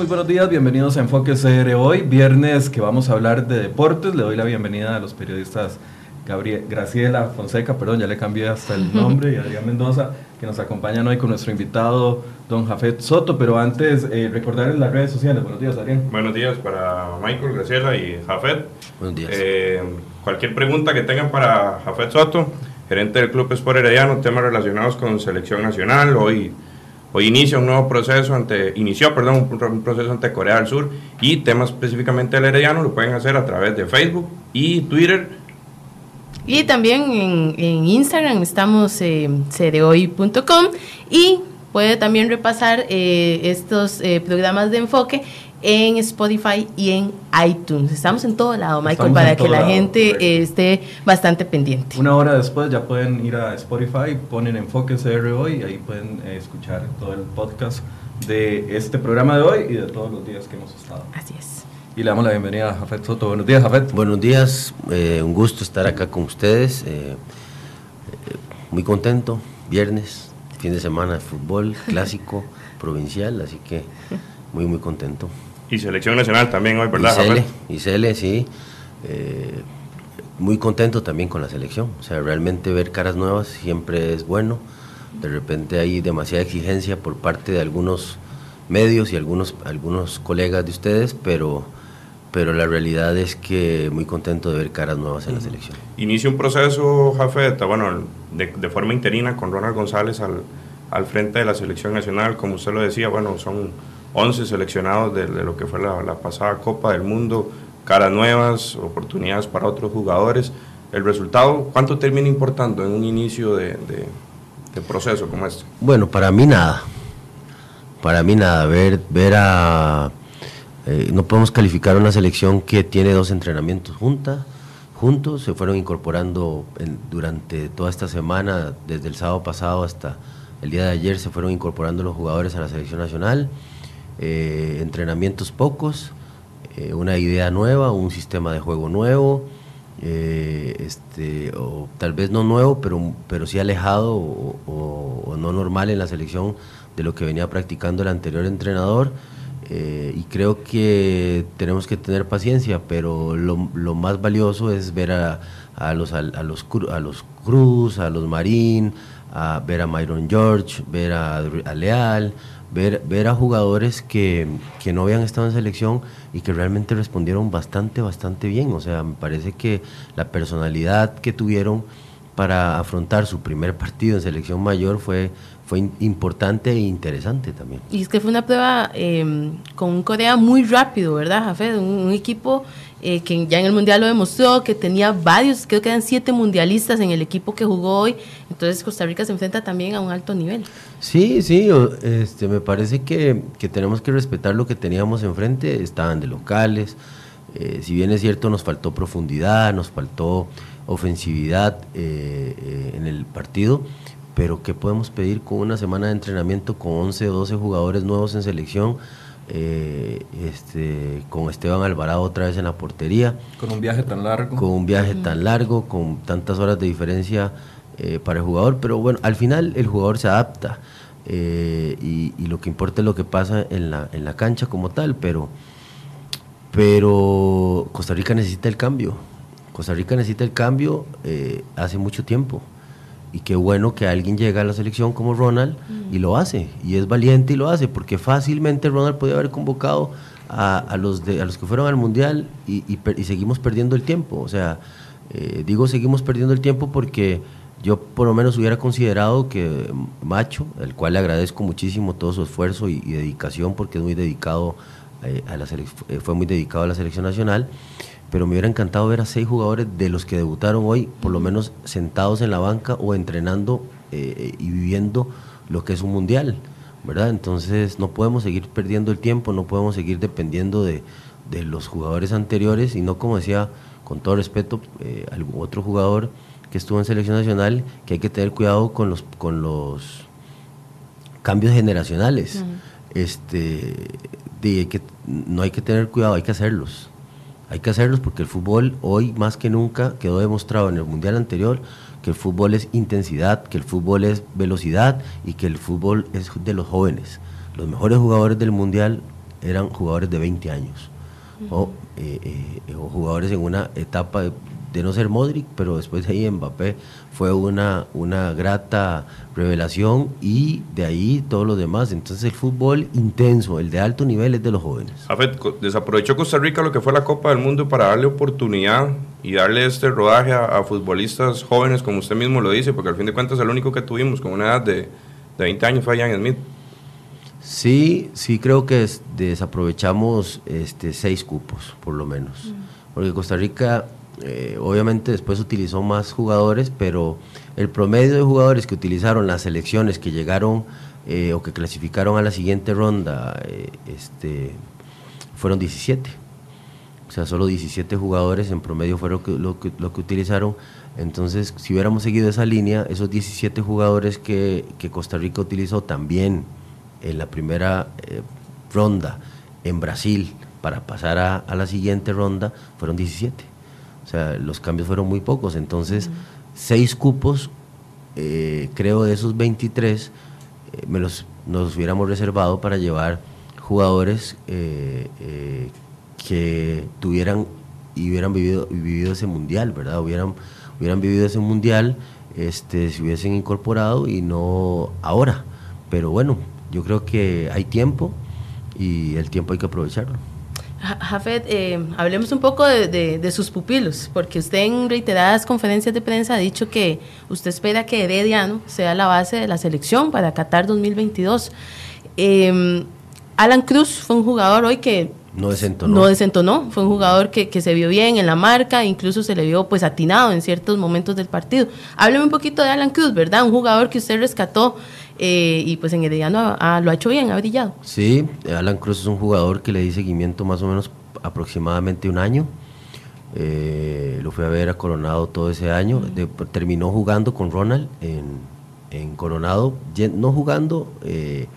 Muy buenos días, bienvenidos a Enfoque CR hoy, viernes que vamos a hablar de deportes. Le doy la bienvenida a los periodistas Gabriel, Graciela Fonseca, perdón, ya le cambié hasta el nombre, y Adrián Mendoza, que nos acompañan hoy con nuestro invitado, don Jafet Soto. Pero antes, eh, recordarles las redes sociales. Buenos días, Adrián. Buenos días para Michael, Graciela y Jafet. Buenos días. Eh, cualquier pregunta que tengan para Jafet Soto, gerente del Club Sport Herediano, temas relacionados con selección nacional. Hoy, hoy inicia un nuevo proceso, ante, inició perdón, un, proceso ante Corea del Sur y temas específicamente del Herediano lo pueden hacer a través de Facebook y Twitter. Y también en, Instagram estamos eh, y puede también repasar eh, estos eh, programas de enfoque en Spotify y en iTunes. Estamos en todo lado, Michael, Estamos para que la lado, gente correcto. esté bastante pendiente. Una hora después ya pueden ir a Spotify, ponen Enfoque CR hoy y ahí pueden eh, escuchar todo el podcast de este programa de hoy y de todos los días que hemos estado. Así es. Y le damos la bienvenida a Jafet Soto. Buenos días, Jafet. Buenos días, eh, un gusto estar acá con ustedes. eh, eh, muy contento, viernes, fin de semana de fútbol clásico, provincial, así que muy, muy contento. Y selección nacional también hoy, ¿verdad, Isele? Isele, sí. eh, muy contento también con la selección. O sea, realmente ver caras nuevas siempre es bueno. De repente hay demasiada exigencia por parte de algunos medios y algunos, algunos colegas de ustedes, pero, pero la realidad es que muy contento de ver caras nuevas en la selección. Inicia un proceso, Jafet, bueno, de, de forma interina con Ronald González al, al frente de la selección nacional. Como usted lo decía, bueno, son 11 seleccionados de, lo que fue la, pasada Copa del Mundo, caras nuevas, oportunidades para otros jugadores. El resultado, ¿cuánto termina importando en un inicio de, proceso como este? Bueno, para mí nada. Para mí nada. Ver, ver a. eh, no podemos calificar una selección que tiene dos entrenamientos junta, juntos. Se fueron incorporando durante toda esta semana, desde el sábado pasado hasta el día de ayer, se fueron incorporando los jugadores a la selección nacional. Eh, entrenamientos pocos, eh, una idea nueva, un sistema de juego nuevo. eh, este, o tal vez no nuevo, pero, pero sí alejado o, no normal en la selección de lo que venía practicando el anterior entrenador. y creo que tenemos que tener paciencia, pero lo, más valioso es ver a, a los, a, los, Cru- a los Cruz, a los Marín, a ver a Myron George, ver a, a Leal, ver, ver a jugadores que, que no habían estado en selección y que realmente respondieron bastante, bastante bien. O sea, me parece que la personalidad que tuvieron para afrontar su primer partido en selección mayor fue, fue importante e interesante también. Y es que fue una prueba eh, con un Corea muy rápido, ¿verdad? Un, un equipo eh, que ya en el Mundial lo demostró, que tenía varios, creo que eran siete mundialistas en el equipo que jugó hoy. Entonces Costa Rica se enfrenta también a un alto nivel. Sí, sí, este, me parece que, que tenemos que respetar lo que teníamos enfrente, estaban de locales, eh, si bien es cierto nos faltó profundidad, nos faltó ofensividad eh, eh, en el partido, pero ¿qué podemos pedir con una semana de entrenamiento con 11 o 12 jugadores nuevos en selección? Eh, este, con Esteban Alvarado otra vez en la portería Con un viaje tan largo. con un viaje tan largo, con tantas horas de diferencia eh, para el jugador, pero bueno, al final el jugador se adapta eh, y, y lo que importa es lo que pasa en la, en la cancha como tal, pero, pero Costa Rica necesita el cambio, Costa Rica necesita el cambio eh, hace mucho tiempo. Y qué bueno que alguien llega a la selección como Ronald y lo hace, y es valiente y lo hace, porque fácilmente Ronald podía haber convocado a, a los, a los que fueron al Mundial y, y seguimos perdiendo el tiempo. O sea, eh, digo seguimos perdiendo el tiempo porque yo por lo menos hubiera considerado que Macho, al cual le agradezco muchísimo todo su esfuerzo y, dedicación, porque es muy dedicado eh, a la eh, fue muy dedicado a la selección nacional, pero me hubiera encantado ver a seis jugadores de los que debutaron hoy, por lo menos sentados en la banca o entrenando eh, y viviendo lo que es un mundial, ¿verdad? Entonces no podemos seguir perdiendo el tiempo, no podemos seguir dependiendo de, de los jugadores anteriores y no como decía, con todo respeto, eh, algún otro jugador que estuvo en selección nacional, que hay que tener cuidado con los, con los cambios generacionales. este, de hay que, no hay que tener cuidado, hay que hacerlos. Hay que hacerlos porque el fútbol hoy más que nunca quedó demostrado en el mundial anterior que el fútbol es intensidad, que el fútbol es velocidad y que el fútbol es de los jóvenes. Los mejores jugadores del mundial eran jugadores de 20 años o, eh, o, jugadores en una etapa de, de no ser Modric, pero después de ahí Mbappé fue una, una grata revelación y de ahí todo lo demás. Entonces el fútbol intenso, el de alto nivel es de los jóvenes. Afet, desaprovechó Costa Rica lo que fue la Copa del Mundo para darle oportunidad y darle este rodaje a, futbolistas jóvenes, como usted mismo lo dice, porque al fin de cuentas el único que tuvimos con una edad de, de 20 años fue Ian Smith. Sí, sí creo que desaprovechamos este, seis cupos, por lo menos. Porque Costa Rica eh, obviamente después utilizó más jugadores, pero el promedio de jugadores que utilizaron las selecciones que llegaron eh, o que clasificaron a la siguiente ronda eh, este, fueron 17. O sea, solo 17 jugadores en promedio fueron lo que, utilizaron. Entonces, si hubiéramos seguido esa línea, esos 17 jugadores que, Costa Rica utilizó también en la primera ronda en Brasil para pasar a, a la siguiente ronda, fueron 17. O sea, los cambios fueron muy pocos. Entonces, seis cupos, eh, creo de esos 23, eh, me los, nos hubiéramos reservado para llevar jugadores eh, que tuvieran y hubieran vivido, vivido ese mundial, ¿verdad? Hubieran, hubieran vivido ese mundial, este, se hubiesen incorporado y no ahora. Pero bueno, yo creo que hay tiempo y el tiempo hay que aprovecharlo. Jafet, eh, hablemos un poco de, sus pupilos, porque usted en reiteradas conferencias de prensa ha dicho que usted espera que Herediano sea la base de la selección para Qatar 2022. Em, Alan Cruz fue un jugador hoy que no desentonó. No desentonó, fue un jugador que, se vio bien en la marca, incluso se le vio pues atinado en ciertos momentos del partido. Hábleme un poquito de Alan Cruz, ¿verdad? Un jugador que usted rescató eh, y pues en Herediano lo ha hecho bien, ha brillado. Sí, Alan Cruz es un jugador que le di seguimiento más o menos aproximadamente un año. Eh, lo fui a ver a Coronado todo ese año. terminó jugando con Ronald en, Coronado, no jugando, eh,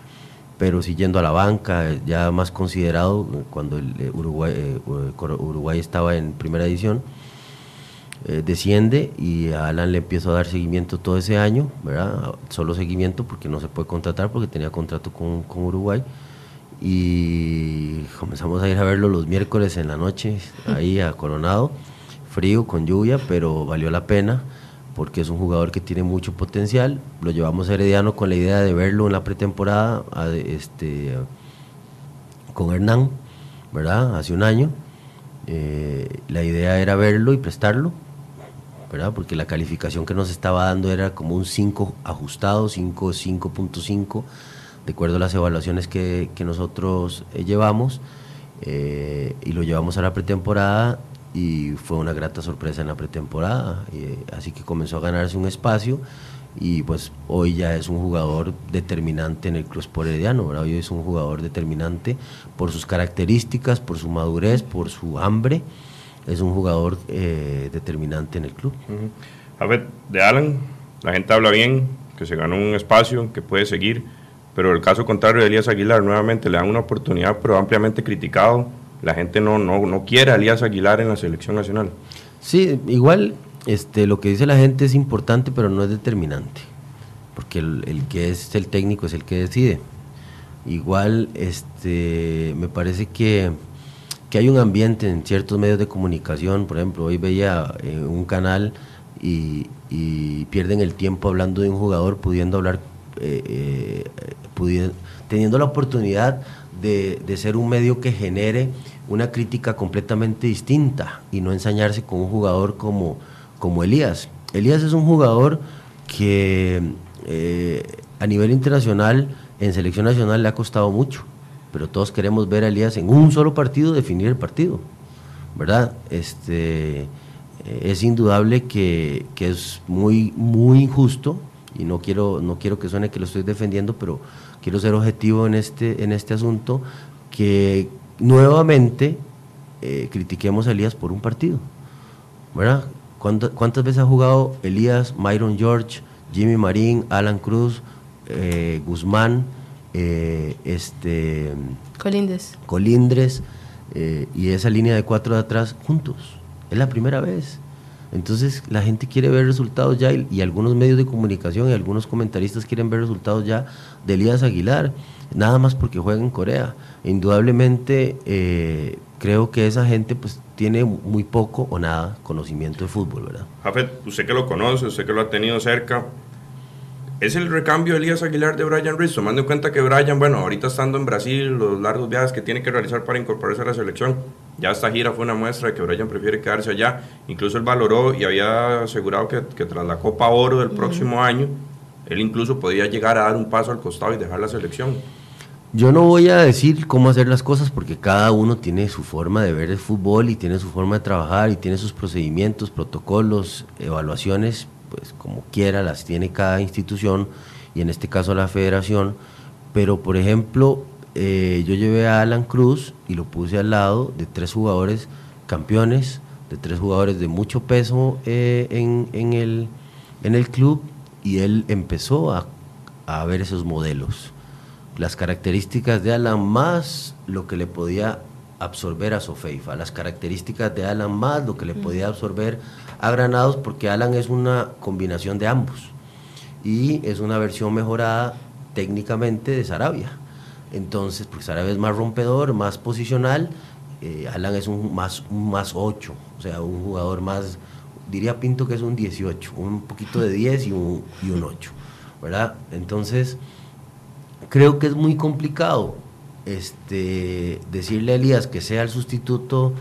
pero sí yendo a la banca, ya más considerado cuando el Uruguay, Uruguay estaba en primera edición. Eh, desciende y a Alan le empiezo a dar seguimiento todo ese año, ¿verdad? Solo seguimiento porque no se puede contratar porque tenía contrato con, con Uruguay. Y comenzamos a ir a verlo los miércoles en la noche, ahí a Coronado, frío, con lluvia, pero valió la pena porque es un jugador que tiene mucho potencial. Lo llevamos a Herediano con la idea de verlo en la pretemporada este, con Hernán, ¿verdad? Hace un año. Eh, la idea era verlo y prestarlo porque la calificación que nos estaba dando era como un 5 ajustado, 5, 5.5, de acuerdo a las evaluaciones que, nosotros eh, llevamos, eh, y lo llevamos a la pretemporada y fue una grata sorpresa en la pretemporada, eh, así que comenzó a ganarse un espacio y pues hoy ya es un jugador determinante en el Club Herediano, hoy es un jugador determinante por sus características, por su madurez, por su hambre es un jugador eh, determinante en el club. A ver, de Alan, la gente habla bien, que se ganó un espacio, que puede seguir, pero el caso contrario de Elías Aguilar, nuevamente le dan una oportunidad, pero ampliamente criticado. La gente no, no, no quiere a Elías Aguilar en la selección nacional. Sí, igual este, lo que dice la gente es importante, pero no es determinante, porque el, el que es el técnico es el que decide. Igual, este, me parece que que hay un ambiente en ciertos medios de comunicación, por ejemplo, hoy veía eh, un canal y, pierden el tiempo hablando de un jugador, pudiendo hablar, eh, eh, teniendo la oportunidad de, ser un medio que genere una crítica completamente distinta y no ensañarse con un jugador como, como Elías. Elías es un jugador que a nivel internacional, en selección nacional, le ha costado mucho pero todos queremos ver a Elías en un solo partido definir el partido, ¿verdad? Este, eh, es indudable que, es muy, muy injusto y no quiero, no quiero que suene que lo estoy defendiendo, pero quiero ser objetivo en este, en este asunto, que nuevamente eh, critiquemos a Elías por un partido, ¿verdad? ¿Cuántas, veces ha jugado Elías, Myron George, Jimmy Marín, Alan Cruz, eh, Guzmán? Eh, este, Colindres, Colindres eh, y esa línea de cuatro de atrás juntos. Es la primera vez. Entonces la gente quiere ver resultados ya y, algunos medios de comunicación y algunos comentaristas quieren ver resultados ya de Elías Aguilar, nada más porque juega en Corea. Indudablemente eh, creo que esa gente pues tiene muy poco o nada conocimiento de fútbol, ¿verdad? Jafet, usted que lo conoce, usted que lo ha tenido cerca, ¿Es el recambio de Elías Aguilar de Brian Ruiz? Tomando en cuenta que Brian, bueno, ahorita estando en Brasil, los largos viajes que tiene que realizar para incorporarse a la selección, ya esta gira fue una muestra de que Brian prefiere quedarse allá. Incluso él valoró y había asegurado que, tras la Copa Oro del próximo año, él incluso podía llegar a dar un paso al costado y dejar la selección. Yo no voy a decir cómo hacer las cosas porque cada uno tiene su forma de ver el fútbol y tiene su forma de trabajar y tiene sus procedimientos, protocolos, evaluaciones pues como quiera las tiene cada institución y en este caso la federación, pero por ejemplo eh, yo llevé a Alan Cruz y lo puse al lado de tres jugadores campeones, de tres jugadores de mucho peso eh, en, el, en el club y él empezó a, a ver esos modelos. Las características de Alan más lo que le podía absorber a Sofeifa, las características de Alan más lo que le podía absorber a Granados porque Alan es una combinación de ambos y es una versión mejorada técnicamente de Sarabia. Entonces, porque Sarabia es más rompedor, más posicional, eh, Alan es un más, un más 8, o sea, un jugador más, diría Pinto que es un 18, un poquito de 10 y un, y un 8, ¿verdad? Entonces, creo que es muy complicado este, decirle a Elías que sea el sustituto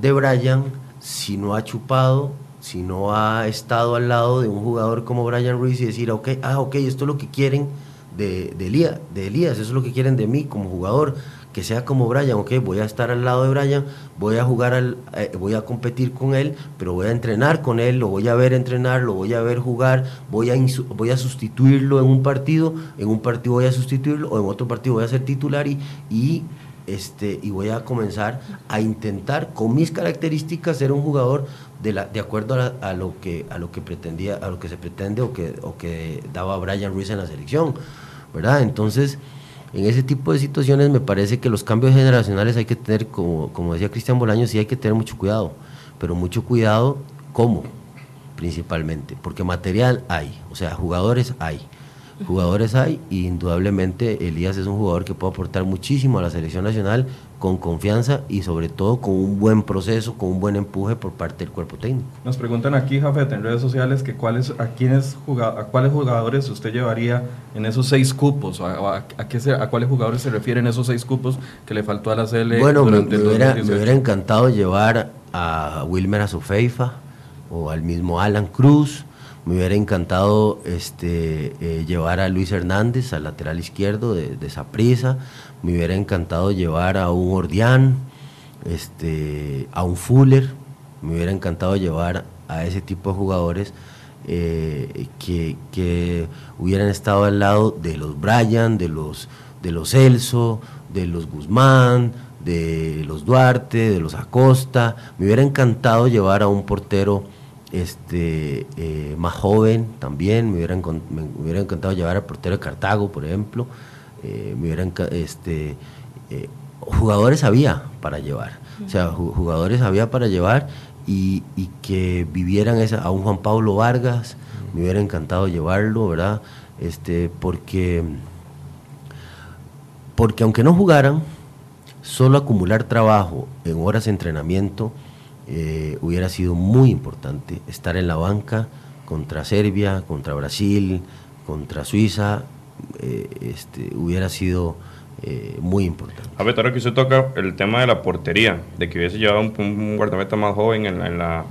de Brian si no ha chupado si no ha estado al lado de un jugador como Brian Ruiz y decir, ok, ah, ok, esto es lo que quieren de, de, Elías, de Elías, eso es lo que quieren de mí como jugador, que sea como Brian, ok, voy a estar al lado de Brian, voy a jugar, al, eh, voy a competir con él, pero voy a entrenar con él, lo voy a ver entrenar, lo voy a ver jugar, voy a, voy a sustituirlo en un partido, en un partido voy a sustituirlo, o en otro partido voy a ser titular y, y este, y voy a comenzar a intentar con mis características ser un jugador de, la, de acuerdo a, lo que, a lo que pretendía, a lo que se pretende o que, o que daba Brian Ruiz en la selección, ¿verdad? Entonces, en ese tipo de situaciones me parece que los cambios generacionales hay que tener, como, como decía Cristian Bolaño, sí hay que tener mucho cuidado, pero mucho cuidado, ¿cómo? Principalmente, porque material hay, o sea, jugadores hay jugadores hay y indudablemente Elías es un jugador que puede aportar muchísimo a la selección nacional con confianza y sobre todo con un buen proceso, con un buen empuje por parte del cuerpo técnico. Nos preguntan aquí, Jafet, en redes sociales, que cuáles, a, quiénes, a cuáles jugadores usted llevaría en esos seis cupos, a, qué a cuáles jugadores se refieren esos seis cupos que le faltó a la CL bueno, durante me, me, hubiera, me hubiera encantado llevar a Wilmer Azufeifa o al mismo Alan Cruz, me hubiera encantado este, eh, llevar a Luis Hernández al lateral izquierdo de, de prisa. Me hubiera encantado llevar a un Ordián, este, a un Fuller. Me hubiera encantado llevar a ese tipo de jugadores eh, que, hubieran estado al lado de los Bryan, de los, de los Elso, de los Guzmán, de los Duarte, de los Acosta. Me hubiera encantado llevar a un portero este, eh, más joven también, me hubiera, me hubiera, encantado llevar al portero de Cartago, por ejemplo, eh, me hubiera, este, eh, jugadores había para llevar, o sea, jugadores había para llevar y, y, que vivieran esa, a un Juan Pablo Vargas, me hubiera encantado llevarlo, ¿verdad? Este, porque, porque aunque no jugaran, solo acumular trabajo en horas de entrenamiento, eh, hubiera sido muy importante estar en la banca contra Serbia, contra Brasil, contra Suiza, eh, este, hubiera sido eh, muy importante. A ver, ahora que usted toca el tema de la portería, de que hubiese llevado un, guardameta más joven en la,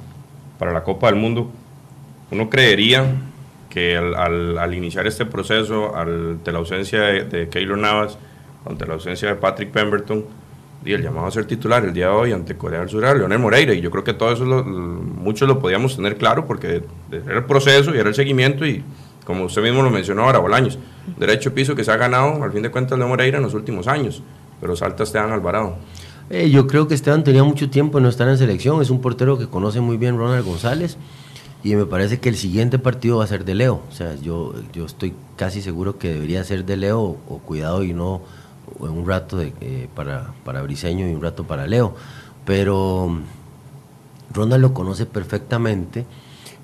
para la Copa del Mundo, uno creería que al, al, iniciar este proceso, ante la ausencia de, de Keylor Navas, ante la ausencia de Patrick Pemberton, y el llamado a ser titular el día de hoy ante Corea del Sur Leonel Moreira. Y yo creo que todo eso muchos lo podíamos tener claro porque era el proceso y era el seguimiento y como usted mismo lo mencionó ahora, Bolaños, derecho piso que se ha ganado al fin de cuentas Leonel Moreira en los últimos años, pero salta Esteban Alvarado. Eh, yo creo que Esteban tenía mucho tiempo en no estar en selección, es un portero que conoce muy bien Ronald González y me parece que el siguiente partido va a ser de Leo. O sea, yo, yo estoy casi seguro que debería ser de Leo o cuidado y no un rato eh, para, para Briseño y un rato para Leo. Pero Ronald lo conoce perfectamente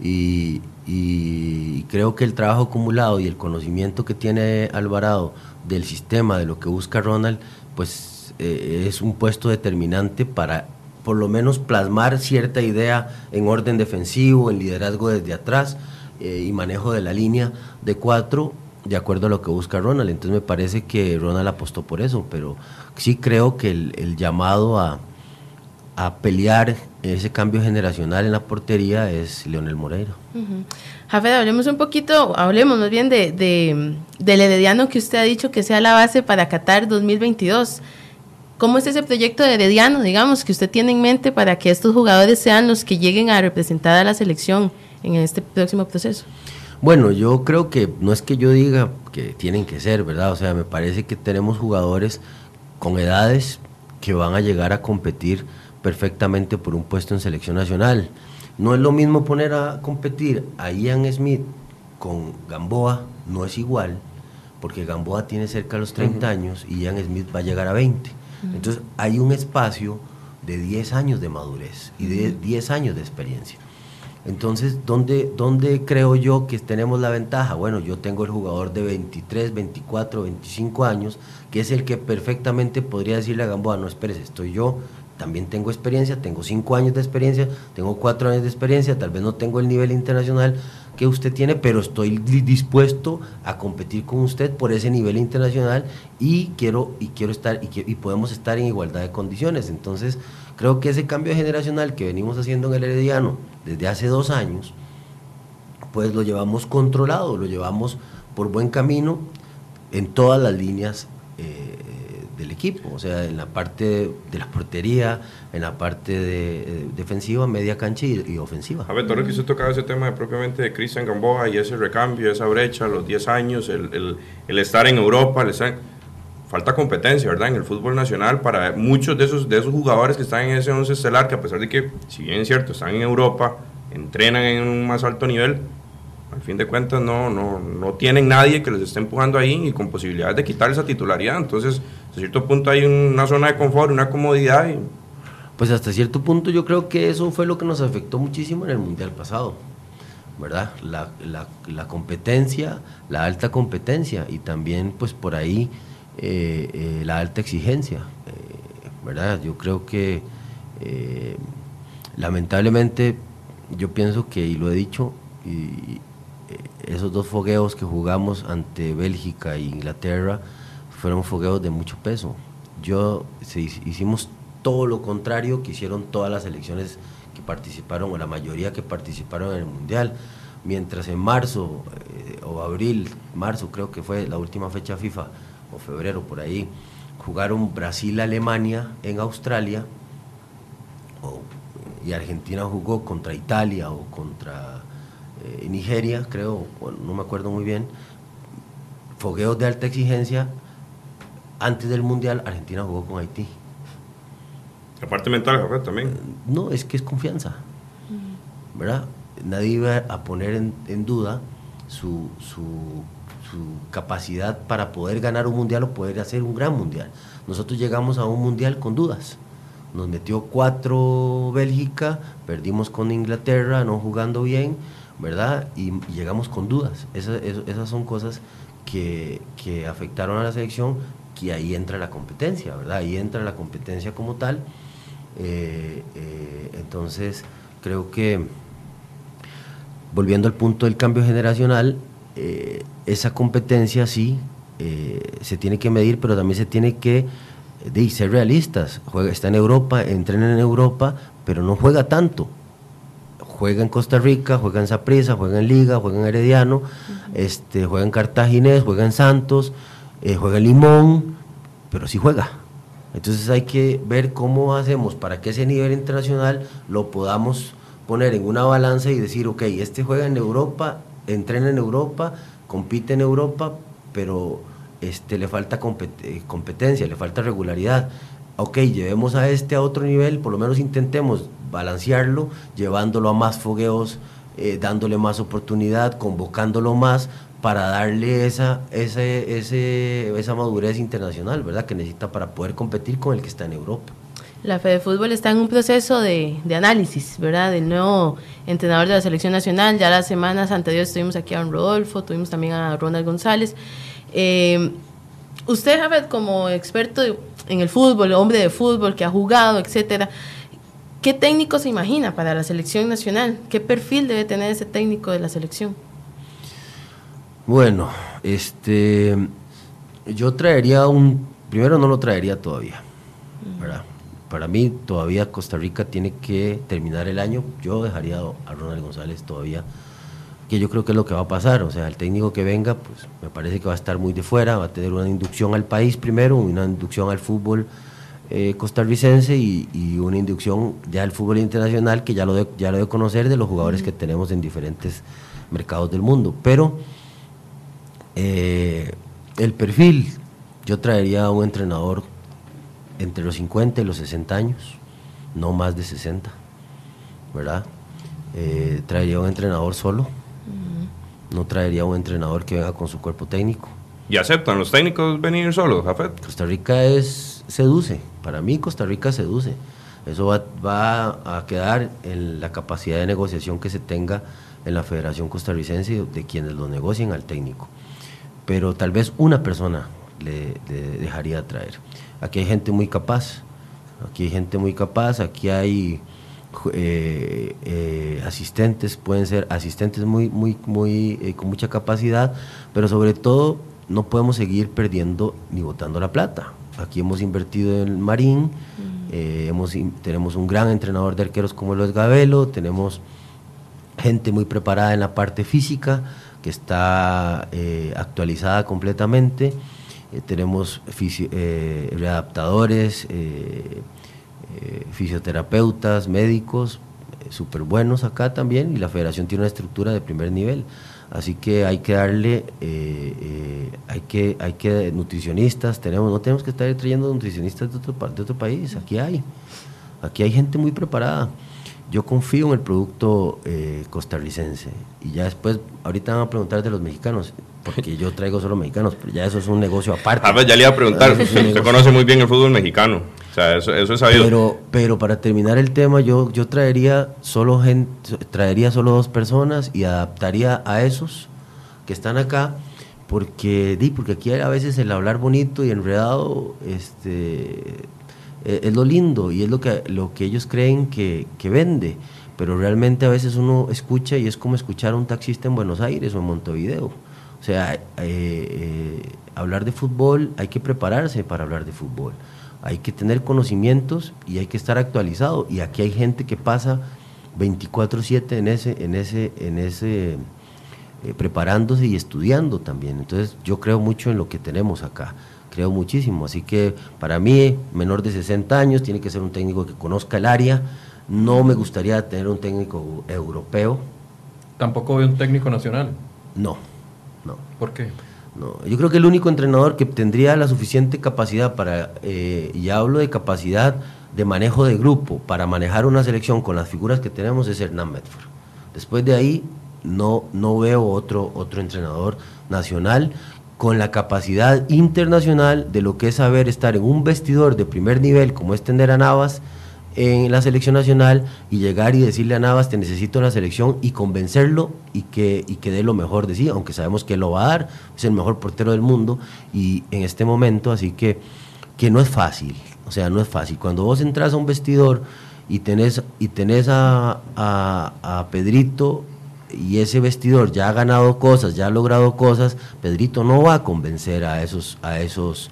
Y, creo que el trabajo acumulado y el conocimiento que tiene Alvarado del sistema, de lo que busca Ronald, pues eh, es un puesto determinante para por lo menos plasmar cierta idea en orden defensivo, en liderazgo desde atrás eh, y manejo de la línea de cuatro de acuerdo a lo que busca Ronald. Entonces me parece que Ronald apostó por eso, pero sí creo que el, llamado a, a, pelear ese cambio generacional en la portería es Leonel Moreira. Uh hablemos un poquito, hablemos más bien de, de, del Herediano que usted ha dicho que sea la base para Qatar 2022. ¿Cómo es ese proyecto de Herediano, digamos, que usted tiene en mente para que estos jugadores sean los que lleguen a representar a la selección en este próximo proceso? Bueno, yo creo que no es que yo diga que tienen que ser, ¿verdad? O sea, me parece que tenemos jugadores con edades que van a llegar a competir perfectamente por un puesto en selección nacional. No es lo mismo poner a competir a Ian Smith con Gamboa, no es igual, porque Gamboa tiene cerca de los 30 años y Ian Smith va a llegar a 20. Entonces hay un espacio de 10 años de madurez y de 10 años de experiencia. Entonces, ¿dónde, ¿dónde creo yo que tenemos la ventaja? Bueno, yo tengo el jugador de 23, 24, 25 años, que es el que perfectamente podría decirle a Gamboa, no espérese, estoy yo, también tengo experiencia, tengo 5 años de experiencia, tengo 4 años de experiencia, tal vez no tengo el nivel internacional que usted tiene, pero estoy dispuesto a competir con usted por ese nivel internacional y quiero, y quiero estar, y, y podemos estar en igualdad de condiciones. Entonces, Creo que ese cambio generacional que venimos haciendo en el Herediano desde hace dos años, pues lo llevamos controlado, lo llevamos por buen camino en todas las líneas eh, del equipo, o sea, en la parte de la portería, en la parte de, eh, defensiva, media cancha y, ofensiva. A ver, Torre, que usted tocaba ese tema propiamente de Cristian Gamboa y ese recambio, esa brecha, los 10 años, el, el, estar en Europa, el estar falta competencia, ¿verdad? En el fútbol nacional para muchos de esos, de esos jugadores que están en ese 11 estelar, que a pesar de que, si bien es cierto, están en Europa, entrenan en un más alto nivel, al fin de cuentas no, no, no tienen nadie que les esté empujando ahí y con posibilidades de quitar esa titularidad. Entonces, a cierto punto hay una zona de confort, una comodidad. Y... Pues hasta cierto punto yo creo que eso fue lo que nos afectó muchísimo en el Mundial pasado. ¿verdad? La, la, la competencia, la alta competencia y también pues por ahí eh, eh, la alta exigencia, eh, ¿verdad? Yo creo que lamentablemente yo pienso que, y lo he dicho, y, esos dos fogueos que jugamos ante Bélgica e Inglaterra fueron fogueos de mucho peso. Yo hicimos todo lo contrario que hicieron todas las elecciones que participaron, o la mayoría que participaron en el Mundial. Mientras en marzo o abril, marzo creo que fue la última fecha FIFA, o febrero por ahí, jugaron Brasil-Alemania en Australia y Argentina jugó contra Italia o contra eh, Nigeria, creo, no me acuerdo muy bien, fogueos de alta exigencia. Antes del Mundial, Argentina jugó con Haití. La parte mental, también. Eh, no, es que es confianza. ¿Verdad? Nadie iba a poner en, en duda su, su su capacidad para poder ganar un mundial o poder hacer un gran mundial. Nosotros llegamos a un mundial con dudas. Nos metió cuatro Bélgica, perdimos con Inglaterra, no jugando bien, ¿verdad? Y, llegamos con dudas. esas son cosas que, que, afectaron a la selección, que ahí entra la competencia, ¿verdad? Ahí entra la competencia como tal. Eh, eh, entonces, creo que, volviendo al punto del cambio generacional, eh, esa competencia sí se tiene que medir, pero también se tiene que de, ser realistas. Juega, está en Europa, entrena en Europa, pero no juega tanto. Juega en Costa Rica, juega en Saprissa, juega en Liga, juega en Herediano, este, juega en Cartaginés, juega en Santos, eh, juega Limón, pero sí juega. Entonces hay que ver cómo hacemos para que ese nivel internacional lo podamos poner en una balanza y decir, ok, este juega en Europa, entrena en Europa, compite en Europa, pero este, le falta eh, competencia, le falta regularidad. Ok, llevemos a este a otro nivel, por lo menos intentemos balancearlo, llevándolo a más fogueos, eh, dándole más oportunidad, convocándolo más para darle esa, ese, esa madurez internacional, ¿verdad? Que necesita para poder competir con el que está en Europa. La Fede Fútbol está en un proceso de, análisis, ¿verdad? Del nuevo entrenador de la selección nacional. Ya las semanas anteriores tuvimos aquí a Don Rodolfo, tuvimos también a Ronald González. Eh, usted, Javier, como experto en el fútbol, hombre de fútbol que ha jugado, etcétera, ¿qué técnico se imagina para la selección nacional? ¿Qué perfil debe tener ese técnico de la selección? Bueno, este, yo traería un, primero no lo traería todavía, ¿verdad? Para mí todavía Costa Rica tiene que terminar el año, yo dejaría a Ronald González todavía, que yo creo que es lo que va a pasar, o sea, el técnico que venga, pues me parece que va a estar muy de fuera, va a tener una inducción al país primero, una inducción al fútbol eh, costarricense y, una inducción ya al fútbol internacional que ya lo de, ya lo de conocer de los jugadores que tenemos en diferentes mercados del mundo, pero eh, el perfil, yo traería a un entrenador entre los 50 y los 60 años, no más de 60, ¿verdad? Eh, traería un entrenador solo, no traería un entrenador que venga con su cuerpo técnico. ¿Y aceptan los técnicos venir solos, Jafet? Costa Rica es seduce, para mí Costa Rica seduce. Eso va, va, a quedar en la capacidad de negociación que se tenga en la Federación Costarricense de quienes lo negocien al técnico pero tal vez una persona le, dejaría traer. Aquí hay gente muy capaz, aquí hay gente muy capaz, aquí hay eh, eh, asistentes, pueden ser asistentes muy, muy, muy, eh, con mucha capacidad, pero sobre todo no podemos seguir perdiendo ni botando la plata. Aquí hemos invertido en el Marín, mm. hemos, tenemos un gran entrenador de arqueros como lo es Gabelo, tenemos gente muy preparada en la parte física, que está eh, actualizada completamente. Eh, tenemos eh, readaptadores, fisioterapeutas, médicos, súper buenos acá también, y la federación tiene una estructura de primer nivel. Así que hay que darle, hay que, hay que, nutricionistas, tenemos, no tenemos que estar trayendo nutricionistas de otro, de otro país, aquí hay, aquí hay gente muy preparada yo confío en el producto eh, costarricense. Y ya después, ahorita van a preguntar de los mexicanos, porque yo traigo solo mexicanos, pero ya eso es un negocio aparte. A ver, ya le iba a preguntar, usted conoce muy bien el fútbol mexicano, o sea, eso, eso es sabido. Pero, pero para terminar el tema, yo, yo traería, solo gente, traería solo dos personas y adaptaría a esos que están acá, porque, di, porque aquí a veces el hablar bonito y enredado este, eh, es lo lindo y es lo que, lo que ellos creen que, vende. Pero realmente a veces uno escucha y es como escuchar a un taxista en Buenos Aires o en Montevideo. O sea, eh, eh, hablar de fútbol, hay que prepararse para hablar de fútbol. Hay que tener conocimientos y hay que estar actualizado. Y aquí hay gente que pasa 24/7 en ese, en ese, en ese preparándose y estudiando también. Entonces yo creo mucho en lo que tenemos acá creo muchísimo. Así que para mí, menor de 60 años, tiene que ser un técnico que conozca el área. No me gustaría tener un técnico europeo. ¿Tampoco veo un técnico nacional? No, no. ¿Por qué? No, yo creo que el único entrenador que tendría la suficiente capacidad para, eh, y hablo de capacidad de manejo de grupo, para manejar una selección con las figuras que tenemos es Hernán Medford. Después de ahí, no, no veo otro, otro entrenador nacional con la capacidad internacional de lo que es saber estar en un vestidor de primer nivel como es tener a Navas en la selección nacional y llegar y decirle a Navas te necesito la selección y convencerlo y que, y que dé lo mejor de sí, aunque sabemos que lo va a dar, es el mejor portero del mundo y en este momento, así que, que no es fácil, o sea, no es fácil. Cuando vos entras a un vestidor y tenés, y tenés a, a Pedrito y ese vestidor ya ha ganado cosas, ya ha logrado cosas, Pedrito no va a convencer a esos, a esos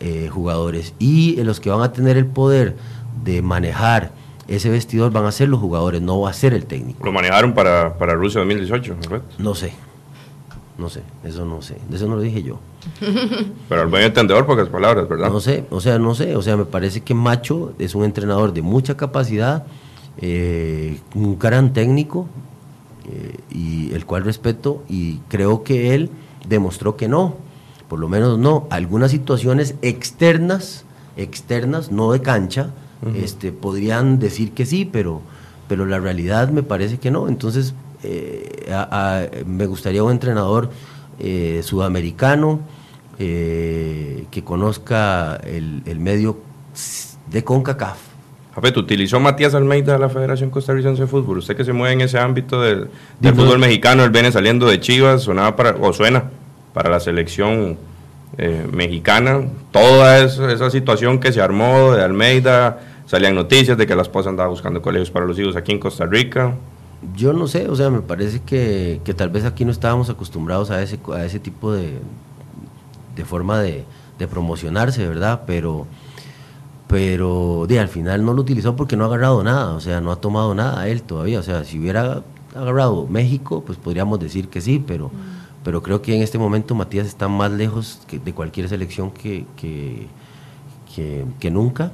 eh, jugadores. Y los que van a tener el poder de manejar ese vestidor van a ser los jugadores, no va a ser el técnico. ¿Lo manejaron para, para Rusia 2018? No sé, no sé, eso no sé, eso no lo dije yo. Pero el buen entendedor, pocas palabras, ¿verdad? No sé, o sea, no sé, o sea, me parece que Macho es un entrenador de mucha capacidad, eh, un gran técnico, eh, y el cual respeto y creo que él demostró que no, por lo menos no. Algunas situaciones externas, externas, no de cancha, este, podrían decir que sí, pero, pero la realidad me parece que no. Entonces, eh, me gustaría un entrenador eh, sudamericano que conozca el, el medio de CONCACAF ¿utilizó Matías Almeida la Federación Costarricense de Fútbol? Usted que se mueve en ese ámbito del, fútbol mexicano, él viene saliendo de Chivas, sonaba para, o suena para la selección eh, mexicana. Toda esa, situación que se armó de Almeida, salían noticias de que la esposa andaba buscando colegios para los hijos aquí en Costa Rica. Yo no sé, o sea, me parece que, que tal vez aquí no estábamos acostumbrados a ese, a ese tipo de, de forma de, de promocionarse, ¿verdad? Pero pero de, al final no lo utilizó porque no ha agarrado nada, o sea, no ha tomado nada él todavía, o sea, si hubiera agarrado México, pues podríamos decir que sí, pero, mm. pero creo que en este momento Matías está más lejos de cualquier selección que, que, que, nunca.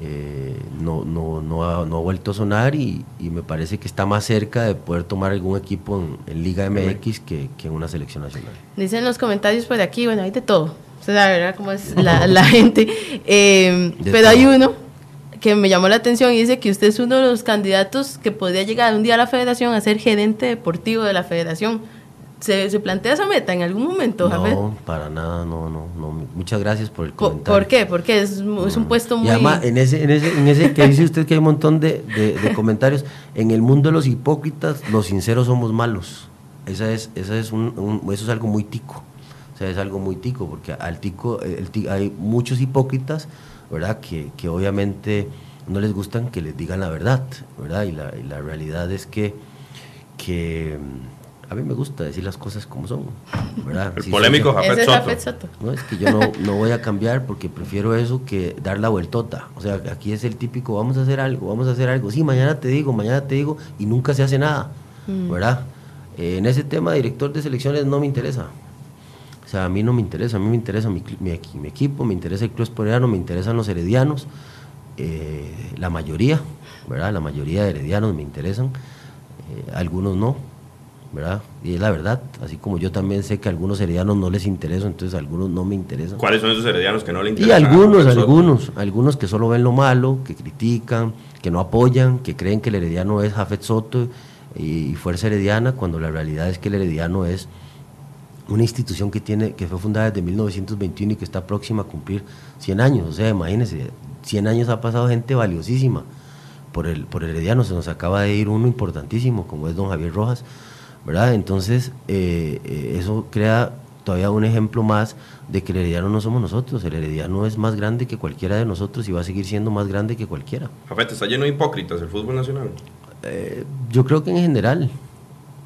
Eh, no, no, no, ha, no, ha, vuelto a sonar y, y, me parece que está más cerca de poder tomar algún equipo en, Liga MX que, que, en una selección nacional. Dicen los comentarios por aquí, bueno, hay de todo Usted sabe, ¿verdad? Cómo es la, gente. Eh, pero hay uno que me llamó la atención y dice que usted es uno de los candidatos que podría llegar un día a la federación a ser gerente deportivo de la federación. ¿Se, se plantea esa meta en algún momento, No, para nada, no, no, no. Muchas gracias por el comentario. ¿Por, qué? Porque es, es un puesto muy... Y además, en ese, en ese, en ese que dice usted que hay un montón de, de, comentarios, en el mundo de los hipócritas, los sinceros somos malos. Esa es, esa es un, eso es algo muy tico es algo muy tico, porque al tico, hay muchos hipócritas, ¿verdad? Que, que, obviamente no les gustan que les digan la verdad, ¿verdad? Y la, y la realidad es que, que mm, a mí me gusta decir las cosas como son, ¿verdad? El polémico Jafet Soto. No, es que yo no, no, voy a cambiar porque prefiero eso que dar la vueltota. O sea, aquí es el típico, vamos a hacer algo, vamos a hacer algo. Sí, mañana te digo, mañana te digo, y nunca se hace nada, mm. ¿verdad? Eh, en ese tema, director de selecciones no me interesa. O sea, a mí no me interesa, a mí me interesa mi, mi, equipo, me interesa el club esporeano, me interesan los heredianos, eh, la mayoría, ¿verdad? La mayoría de heredianos me interesan, eh, algunos no, ¿verdad? Y es la verdad, así como yo también sé que a algunos heredianos no les interesa, entonces a algunos no me interesan. ¿Cuáles son esos heredianos que no le interesan? Y algunos, algunos, algunos que solo ven lo malo, que critican, que no apoyan, que creen que el herediano es Jafet Soto y Fuerza Herediana, cuando la realidad es que el herediano es una institución que, tiene, que fue fundada desde 1921 y que está próxima a cumplir 100 años. O sea, imagínense, 100 años ha pasado gente valiosísima por el, por Herediano. Se nos acaba de ir uno importantísimo, como es don Javier Rojas, ¿verdad? Entonces, eh, eh, eso crea todavía un ejemplo más de que el Herediano no somos nosotros. El Herediano es más grande que cualquiera de nosotros y va a seguir siendo más grande que cualquiera. Jafet, ¿está lleno de hipócritas el fútbol nacional? Eh, yo creo que en general,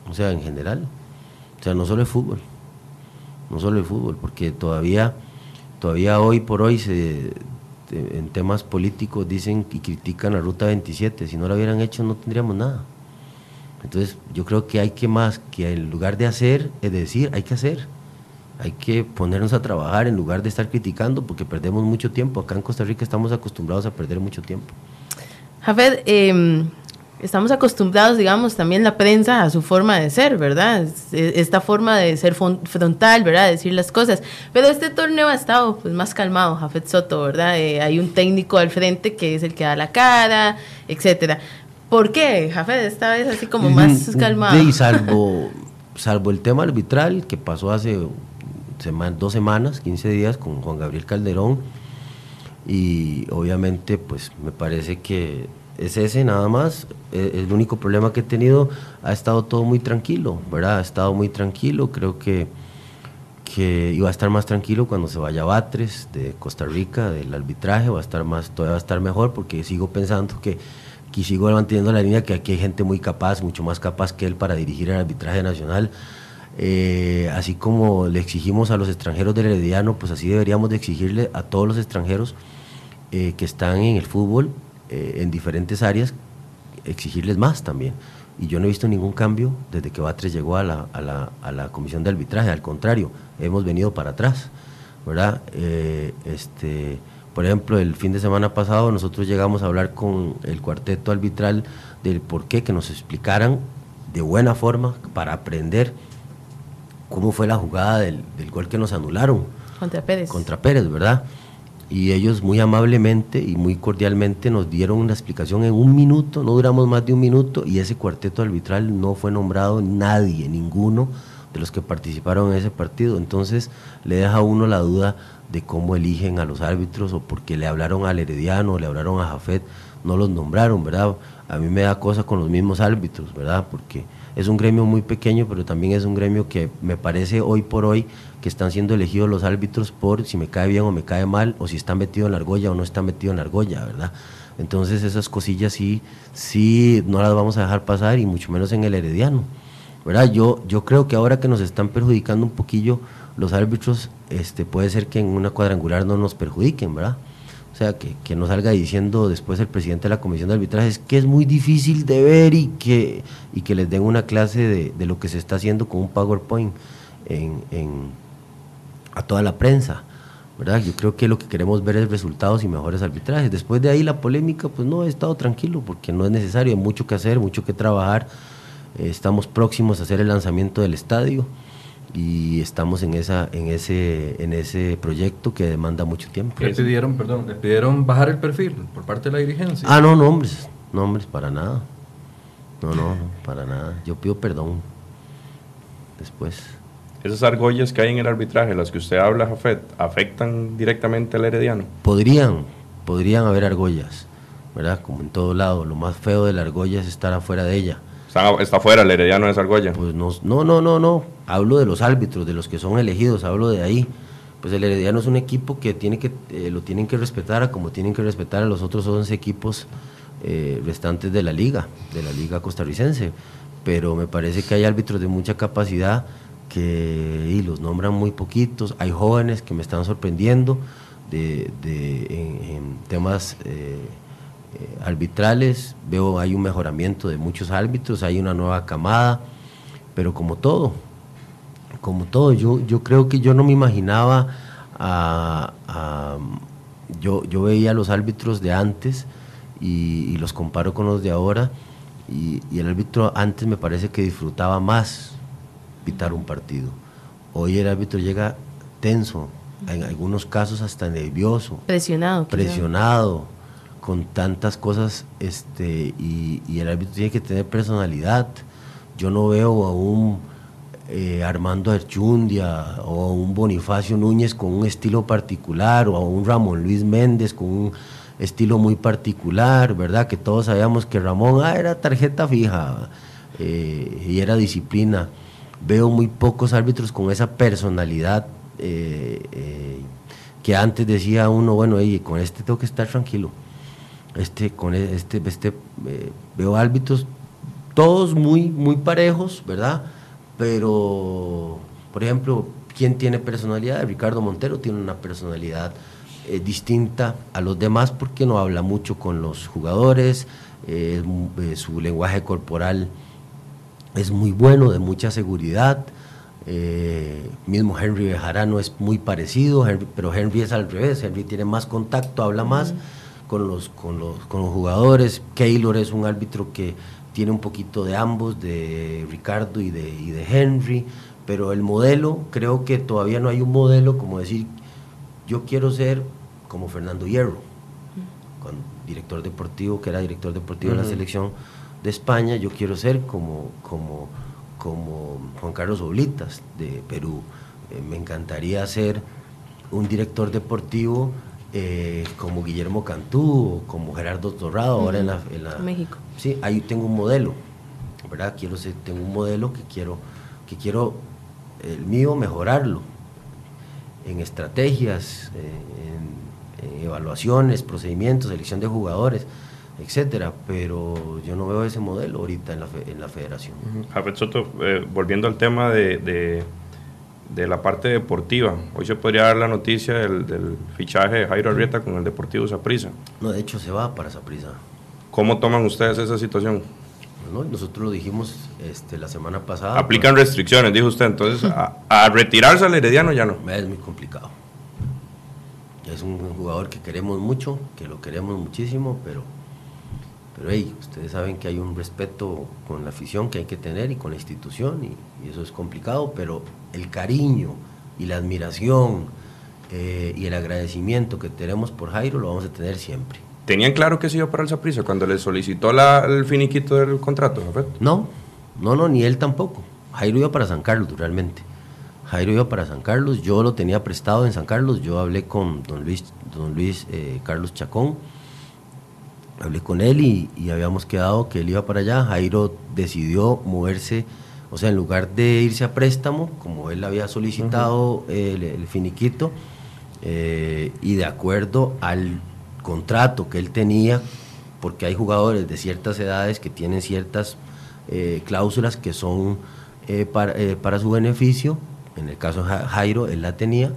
o sea, en general. O sea, no solo el fútbol no solo el fútbol, porque todavía, todavía hoy por hoy se, en temas políticos dicen y critican la Ruta 27, si no la hubieran hecho no tendríamos nada. Entonces yo creo que hay que más, que en lugar de hacer, es decir, hay que hacer. Hay que ponernos a trabajar en lugar de estar criticando porque perdemos mucho tiempo. Acá en Costa Rica estamos acostumbrados a perder mucho tiempo. Jafet, eh, estamos acostumbrados, digamos, también la prensa a su forma de ser, ¿verdad? Esta forma de ser frontal, ¿verdad? De decir las cosas. Pero este torneo ha estado pues, más calmado, Jafet Soto, ¿verdad? Eh, hay un técnico al frente que es el que da la cara, etcétera. ¿Por qué, Jafet, esta vez así como más calmado? Sí, salvo, salvo el tema arbitral que pasó hace dos semanas, 15 días con Juan Gabriel Calderón. Y obviamente, pues me parece que es ese nada más. Eh, el único problema que he tenido ha estado todo muy tranquilo, ¿verdad? Ha estado muy tranquilo. Creo que, que iba a estar más tranquilo cuando se vaya a Batres de Costa Rica, del arbitraje, va a estar más, todavía va a estar mejor porque sigo pensando que, que sigo manteniendo la línea que aquí hay gente muy capaz, mucho más capaz que él para dirigir el arbitraje nacional. Eh, así como le exigimos a los extranjeros del Herediano, pues así deberíamos de exigirle a todos los extranjeros eh, que están en el fútbol eh, en diferentes áreas, exigirles más también. Y yo no he visto ningún cambio desde que Batres llegó a la, a la, a la comisión de arbitraje, al contrario, hemos venido para atrás, ¿verdad? Eh, este, por ejemplo, el fin de semana pasado nosotros llegamos a hablar con el cuarteto arbitral del por qué, que nos explicaran de buena forma para aprender cómo fue la jugada del, del gol que nos anularon. Contra Pérez. Contra Pérez, ¿verdad? Y ellos muy amablemente y muy cordialmente nos dieron una explicación en un minuto, no duramos más de un minuto y ese cuarteto arbitral no fue nombrado nadie, ninguno de los que participaron en ese partido. Entonces le deja a uno la duda de cómo eligen a los árbitros o porque le hablaron al Herediano, le hablaron a Jafet. no los nombraron, ¿verdad? A mí me da cosa con los mismos árbitros, ¿verdad? Porque es un gremio muy pequeño, pero también es un gremio que me parece hoy por hoy que están siendo elegidos los árbitros por si me cae bien o me cae mal, o si está metido en la argolla o no está metido en la argolla, ¿verdad? Entonces esas cosillas sí, sí no las vamos a dejar pasar y mucho menos en el herediano. ¿verdad? Yo, yo creo que ahora que nos están perjudicando un poquillo los árbitros, este, puede ser que en una cuadrangular no nos perjudiquen, ¿verdad? O sea, que, que no salga diciendo después el presidente de la comisión de arbitraje es que es muy difícil de ver y que, y que les den una clase de, de lo que se está haciendo con un PowerPoint en, en, a toda la prensa. ¿verdad? Yo creo que lo que queremos ver es resultados y mejores arbitrajes. Después de ahí la polémica, pues no, he estado tranquilo porque no es necesario, hay mucho que hacer, mucho que trabajar. Eh, estamos próximos a hacer el lanzamiento del estadio y estamos en esa en ese en ese proyecto que demanda mucho tiempo. Le pidieron, perdón, le pidieron bajar el perfil por parte de la dirigencia. Ah, no, nombres, nombres para nada. No, no, no, para nada. Yo pido perdón después. Esas argollas que hay en el arbitraje, las que usted habla, Jafet, ¿afectan directamente al herediano? Podrían, podrían haber argollas, ¿verdad? Como en todo lado. Lo más feo de la argolla es estar afuera de ella. Está, fuera el herediano de esa argolla. Pues no, no, no, no, no. Hablo de los árbitros, de los que son elegidos, hablo de ahí. Pues el herediano es un equipo que, tiene que eh, lo tienen que respetar como tienen que respetar a los otros 11 equipos eh, restantes de la liga, de la liga costarricense. Pero me parece que hay árbitros de mucha capacidad que y los nombran muy poquitos. Hay jóvenes que me están sorprendiendo de, de en, en, temas eh, arbitrales. Veo hay un mejoramiento de muchos árbitros, hay una nueva camada, pero como todo, como todo, yo, yo creo que yo no me imaginaba a, a, yo, yo veía a los árbitros de antes y, y los comparo con los de ahora. Y, y, el árbitro antes me parece que disfrutaba más pitar un partido. Hoy el árbitro llega tenso, en algunos casos hasta nervioso. Presionado. Presionado, con tantas cosas, este, y, el árbitro tiene que tener personalidad. Yo no veo a un eh, Armando Archundia o a un Bonifacio Núñez con un estilo particular, o a un Ramón Luis Méndez con un estilo muy particular, ¿verdad? Que todos sabíamos que Ramón ah, era tarjeta fija eh, y era disciplina veo muy pocos árbitros con esa personalidad eh, que antes decía uno, bueno, hey, con este tengo que estar tranquilo. Este, con este, este eh, veo árbitros todos muy, muy parejos, ¿verdad? Pero, por ejemplo, ¿quién tiene personalidad? Ricardo Montero tiene una personalidad distinta a los demás porque no habla mucho con los jugadores, su lenguaje corporal es muy bueno, de mucha seguridad. Eh, mismo Henry Bejarano es muy parecido, pero Henry es al revés, Henry tiene más contacto, habla más con, los, con, los, con los jugadores. Keylor es un árbitro que tiene un poquito de ambos, de Ricardo y de, y de Henry, pero el modelo, creo que todavía no hay un modelo como decir, yo quiero ser como Fernando Hierro, con, director deportivo, que era director deportivo uh -huh. de la selección de España, yo quiero ser como, como, como Juan Carlos Oblitas de Perú. Eh, me encantaría ser un director deportivo eh, como Guillermo Cantú o como Gerardo Torrado, uh -huh. ahora en la, en la, México. Sí, ahí tengo un modelo, ¿verdad? Quiero ser, tengo un modelo que quiero, que quiero el mío mejorarlo en estrategias, en, en evaluaciones, procedimientos, selección de jugadores etcétera, pero yo no veo ese modelo ahorita en la, fe, en la federación. Uh -huh. Jafet Soto, eh, volviendo al tema de, de, de, la parte deportiva, hoy se podría dar la noticia del, del fichaje de Jairo Arrieta con el Deportivo Saprissa. No, de hecho se va para Saprissa. ¿Cómo toman ustedes esa situación? Bueno, nosotros lo dijimos este, la semana pasada. Aplican restricciones, dijo usted, entonces a, a retirarse al Herediano ya no. Es muy complicado. Es un jugador que queremos mucho, que lo queremos muchísimo, pero pero hey, ustedes saben que hay un respeto con la afición que hay que tener y con la institución y, y eso es complicado, pero el cariño y la admiración eh, y el agradecimiento que tenemos por Jairo lo vamos a tener siempre. ¿Tenían claro que se iba para el Saprissa cuando le solicitó la, el finiquito del contrato? No, no, no, ni él tampoco. Jairo iba para San Carlos realmente. Jairo iba para San Carlos, yo lo tenía prestado en San Carlos, yo hablé con don Luis, don Luis eh, Carlos Chacón, hablé con él y, y habíamos quedado que él iba para allá. Jairo decidió moverse, o sea, en lugar de irse a préstamo, como él había solicitado el, el finiquito, eh, y de acuerdo al contrato que él tenía, porque hay jugadores de ciertas edades que tienen ciertas eh, cláusulas que son eh, para, eh, para su beneficio, en el caso de Ja- Jairo, él la tenía,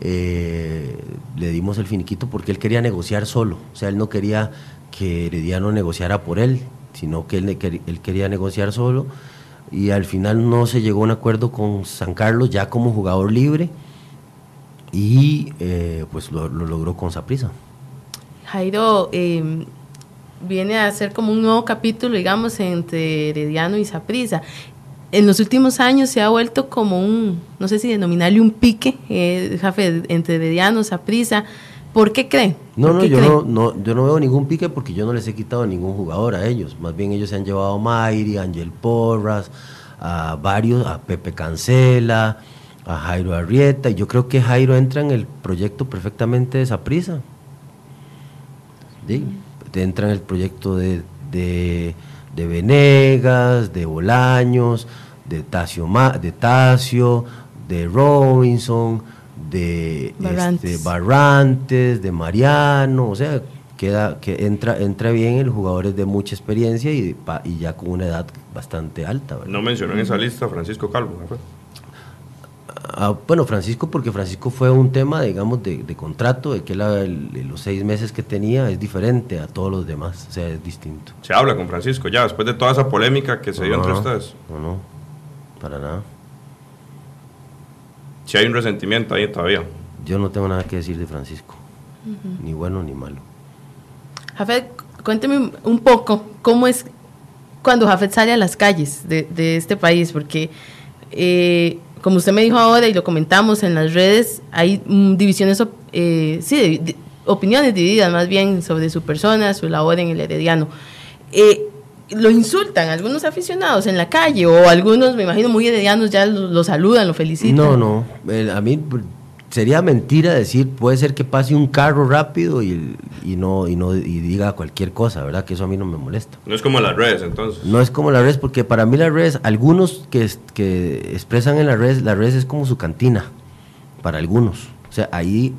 eh, le dimos el finiquito porque él quería negociar solo, o sea, él no quería que Herediano negociara por él, sino que él, él quería negociar solo y al final no se llegó a un acuerdo con San Carlos ya como jugador libre y eh, pues lo, lo logró con Saprisa. Jairo eh, viene a ser como un nuevo capítulo, digamos, entre Herediano y Saprisa. En los últimos años se ha vuelto como un, no sé si denominarle un pique, eh, Jafe, entre Herediano y Saprisa. ¿Por qué creen? No, ¿Por no yo, no, no, yo no veo ningún pique porque yo no les he quitado ningún jugador a ellos. Más bien ellos se han llevado a Mayri, a Ángel Porras, a varios, a Pepe Cancela, a Jairo Arrieta. Y yo creo que Jairo entra en el proyecto perfectamente de esa prisa. Entra en el proyecto de, de, de Venegas, de Bolaños, de Tacio, de Tacio, de Robinson, de Barrantes. este, Barrantes, de Mariano, o sea, queda que entra entra bien el jugador es de mucha experiencia y, pa- y ya con una edad bastante alta. ¿verdad? No mencionó en esa lista Francisco Calvo. ¿no bueno, Francisco, porque Francisco fue un tema, digamos, de, de contrato, de que la- el- los seis meses que tenía es diferente a todos los demás, o sea, es distinto. Se habla con Francisco ya, después de toda esa polémica que se dio entre no, ustedes. No, no, para nada. Si hay un resentimiento ahí todavía. Yo no tengo nada que decir de Francisco, ni bueno ni malo. Jafet, cuénteme un- un poco cómo es cuando Jafet sale a las calles de, de este país, porque eh, como usted me dijo ahora y lo comentamos en las redes, hay mm, divisiones, eh, sí, opiniones divididas más bien sobre su persona, su labor en el Herediano. Eh, lo insultan algunos aficionados en la calle o algunos, me imagino, muy heredianos ya lo, saludan, lo felicitan. No, no, a mí sería mentira decir, puede ser que pase un carro rápido y, y no y no y diga cualquier cosa, ¿verdad? Que eso a mí no me molesta. No es como las redes, entonces. No es como las redes, porque para mí las redes, algunos que, que expresan en las redes, las redes es como su cantina, para algunos. O sea, ahí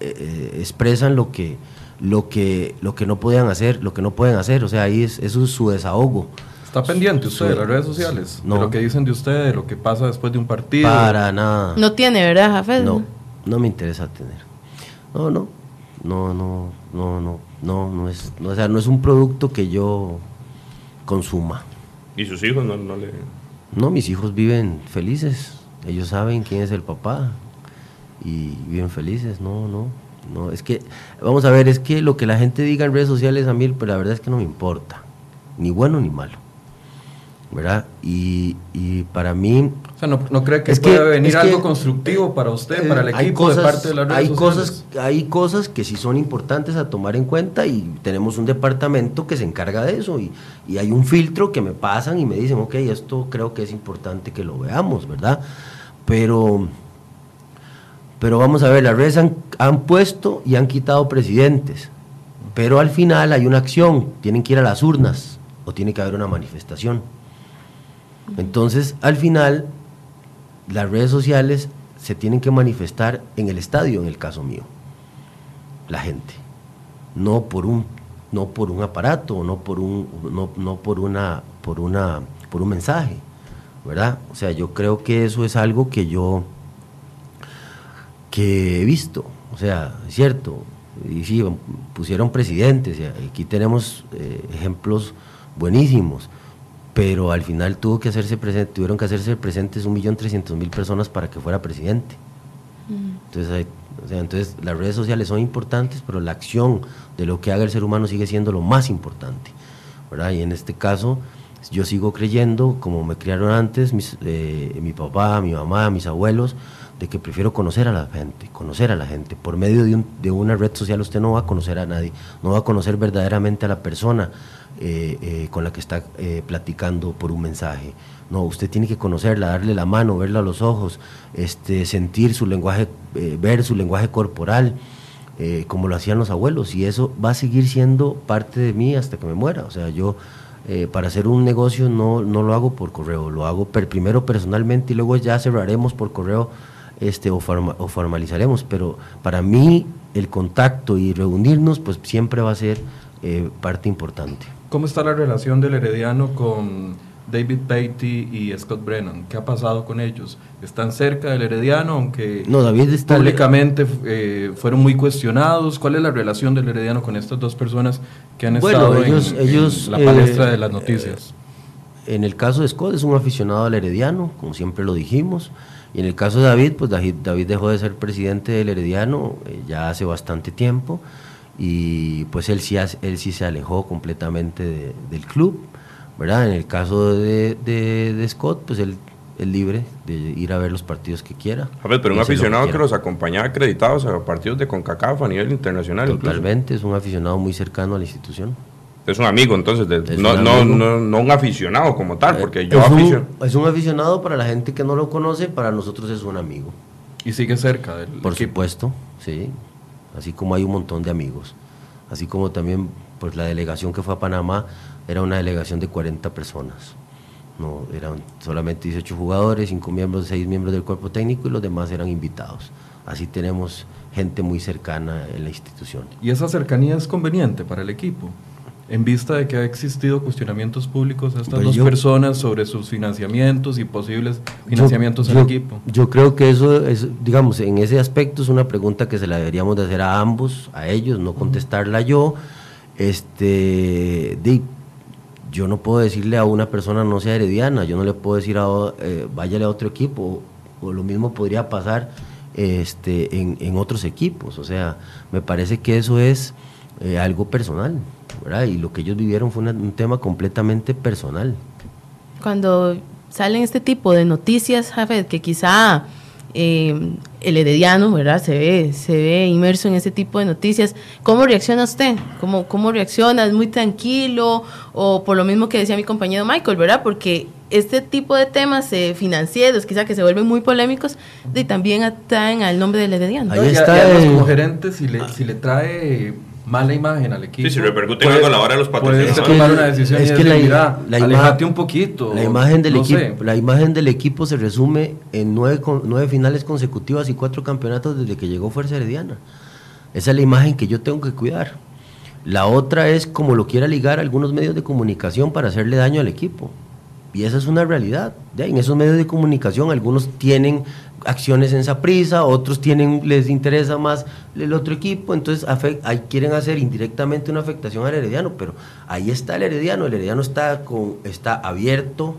eh, eh, expresan lo que, lo que, lo que no podían hacer, lo que no pueden hacer. O sea, ahí es, eso es su desahogo. ¿Está pendiente usted de las redes sociales? No. De lo que dicen de usted, de lo que pasa después de un partido. Para nada. No tiene, ¿verdad, Jafet? No, no me interesa tener. No, no, no, no, no, no, no, no es, no, o sea, no es un producto que yo consuma. Y sus hijos no, no le... No, mis hijos viven felices. Ellos saben quién es el papá y viven felices. No, no, no. Es que, vamos a ver, es que lo que la gente diga en redes sociales a mí, pues la verdad es que no me importa. Ni bueno ni malo. ¿Verdad? Y, y para mí, O sea, ¿no, no cree que Es que- puede venir es que- algo constructivo para usted, para el equipo, de parte de las redes hay sociales? cosas, hay cosas que sí son importantes a tomar en cuenta y tenemos un departamento que se encarga de eso y, y hay un filtro que me pasan y me dicen, ok, esto creo que es importante que lo veamos, ¿verdad? Pero, pero vamos a ver, las redes han, han puesto y han quitado presidentes, pero al final hay una acción, tienen que ir a las urnas o tiene que haber una manifestación. Entonces, al final, las redes sociales se tienen que manifestar en el estadio, en el caso mío, la gente, no por un, no por un aparato, no por un, no, no por una, por una, por un mensaje, ¿verdad? O sea, yo creo que eso es algo que yo, que he visto, o sea, es cierto, y sí, pusieron presidentes, aquí tenemos eh, ejemplos buenísimos, pero al final tuvo que hacerse presente, tuvieron que hacerse presentes un millón trescientos mil personas para que fuera presidente. Entonces, hay- o sea, entonces las redes sociales son importantes, pero la acción de lo que haga el ser humano sigue siendo lo más importante. ¿verdad? Y en este caso, yo sigo creyendo, como me criaron antes, mis, eh, mi papá, mi mamá, mis abuelos, de que prefiero conocer a la gente, conocer a la gente. Por medio de, un- de una red social usted no va a conocer a nadie, no va a conocer verdaderamente a la persona eh, eh, con la que está eh, platicando por un mensaje. No, usted tiene que conocerla, darle la mano, verla a los ojos, este, sentir su lenguaje, eh, ver su lenguaje corporal, eh, como lo hacían los abuelos, y eso va a seguir siendo parte de mí hasta que me muera. O sea, yo para hacer un negocio no, no lo hago por correo, lo hago primero personalmente y luego ya cerraremos por correo este, o, o formalizaremos, pero para mí el contacto y reunirnos pues siempre va a ser parte importante. ¿Cómo está la relación del Herediano con David Beatty y Scott Brennan? ¿Qué ha pasado con ellos? ¿Están cerca del Herediano, aunque no, David está públicamente eh, fueron muy cuestionados? ¿Cuál es la relación del Herediano con estas dos personas que han estado ellos, en, ellos, la palestra de las noticias? en el caso de Scott es un aficionado al Herediano, como siempre lo dijimos. Y en el caso de David, pues David, dejó de ser presidente del Herediano eh, ya hace bastante tiempo y pues él sí, él sí se alejó completamente del club, ¿verdad? En el caso de, de, Scott, pues él es libre de ir a ver los partidos que quiera. A ver, pero un aficionado que, los acompaña acreditados a partidos de CONCACAF a nivel internacional. Totalmente, es un aficionado muy cercano a la institución. Es un amigo, entonces, no, no, no, un aficionado como tal, porque yo es un, es un aficionado para la gente que no lo conoce, para nosotros es un amigo. ¿Y sigue cerca del Por supuesto, sí. Así como hay un montón de amigos. Así como también, pues la delegación que fue a Panamá era una delegación de 40 personas. No, eran solamente 18 jugadores, 5 miembros, 6 miembros del cuerpo técnico y los demás eran invitados. Así tenemos gente muy cercana en la institución. ¿Y esa cercanía es conveniente para el equipo? En vista de que ha existido cuestionamientos públicos a estas pues dos personas sobre sus financiamientos y posibles financiamientos al equipo. Yo creo que eso es, digamos, en ese aspecto es una pregunta que se la deberíamos de hacer a ambos, a ellos, no contestarla yo. Este, yo no puedo decirle a una persona no sea herediana, yo no le puedo decir a eh, váyale a otro equipo, o, lo mismo podría pasar este, en, en, otros equipos. O sea, me parece que eso es eh, algo personal. Y lo que ellos vivieron fue un tema completamente personal. Cuando salen este tipo de noticias, Jafet, que quizá eh, el herediano, ¿verdad? Se ve, se ve inmerso en ese tipo de noticias. ¿Cómo reacciona usted? ¿Cómo, ¿Cómo reacciona? ¿Es muy tranquilo? O por lo mismo que decía mi compañero Michael, ¿verdad? Porque este tipo de temas eh, financieros, quizá que se vuelven muy polémicos, y también atraen al nombre del herediano. Ahí está. como gerente, si le, si le trae mala imagen al equipo. Sí, si repercute algo a la hora de los patrocinadores. Puedes tomar una decisión es y que la, la alejate un poquito. La imagen, del equipo, la imagen del equipo se resume en nueve, nueve finales consecutivas y cuatro campeonatos desde que llegó Fuerza Herediana. Esa es la imagen que yo tengo que cuidar. La otra es como lo quiera ligar algunos medios de comunicación para hacerle daño al equipo. Y esa es una realidad. En esos medios de comunicación algunos tienen acciones en esa prisa, otros tienen, les interesa más el otro equipo, entonces ahí quieren hacer indirectamente una afectación al herediano, pero ahí está el herediano, el herediano está, con, está abierto,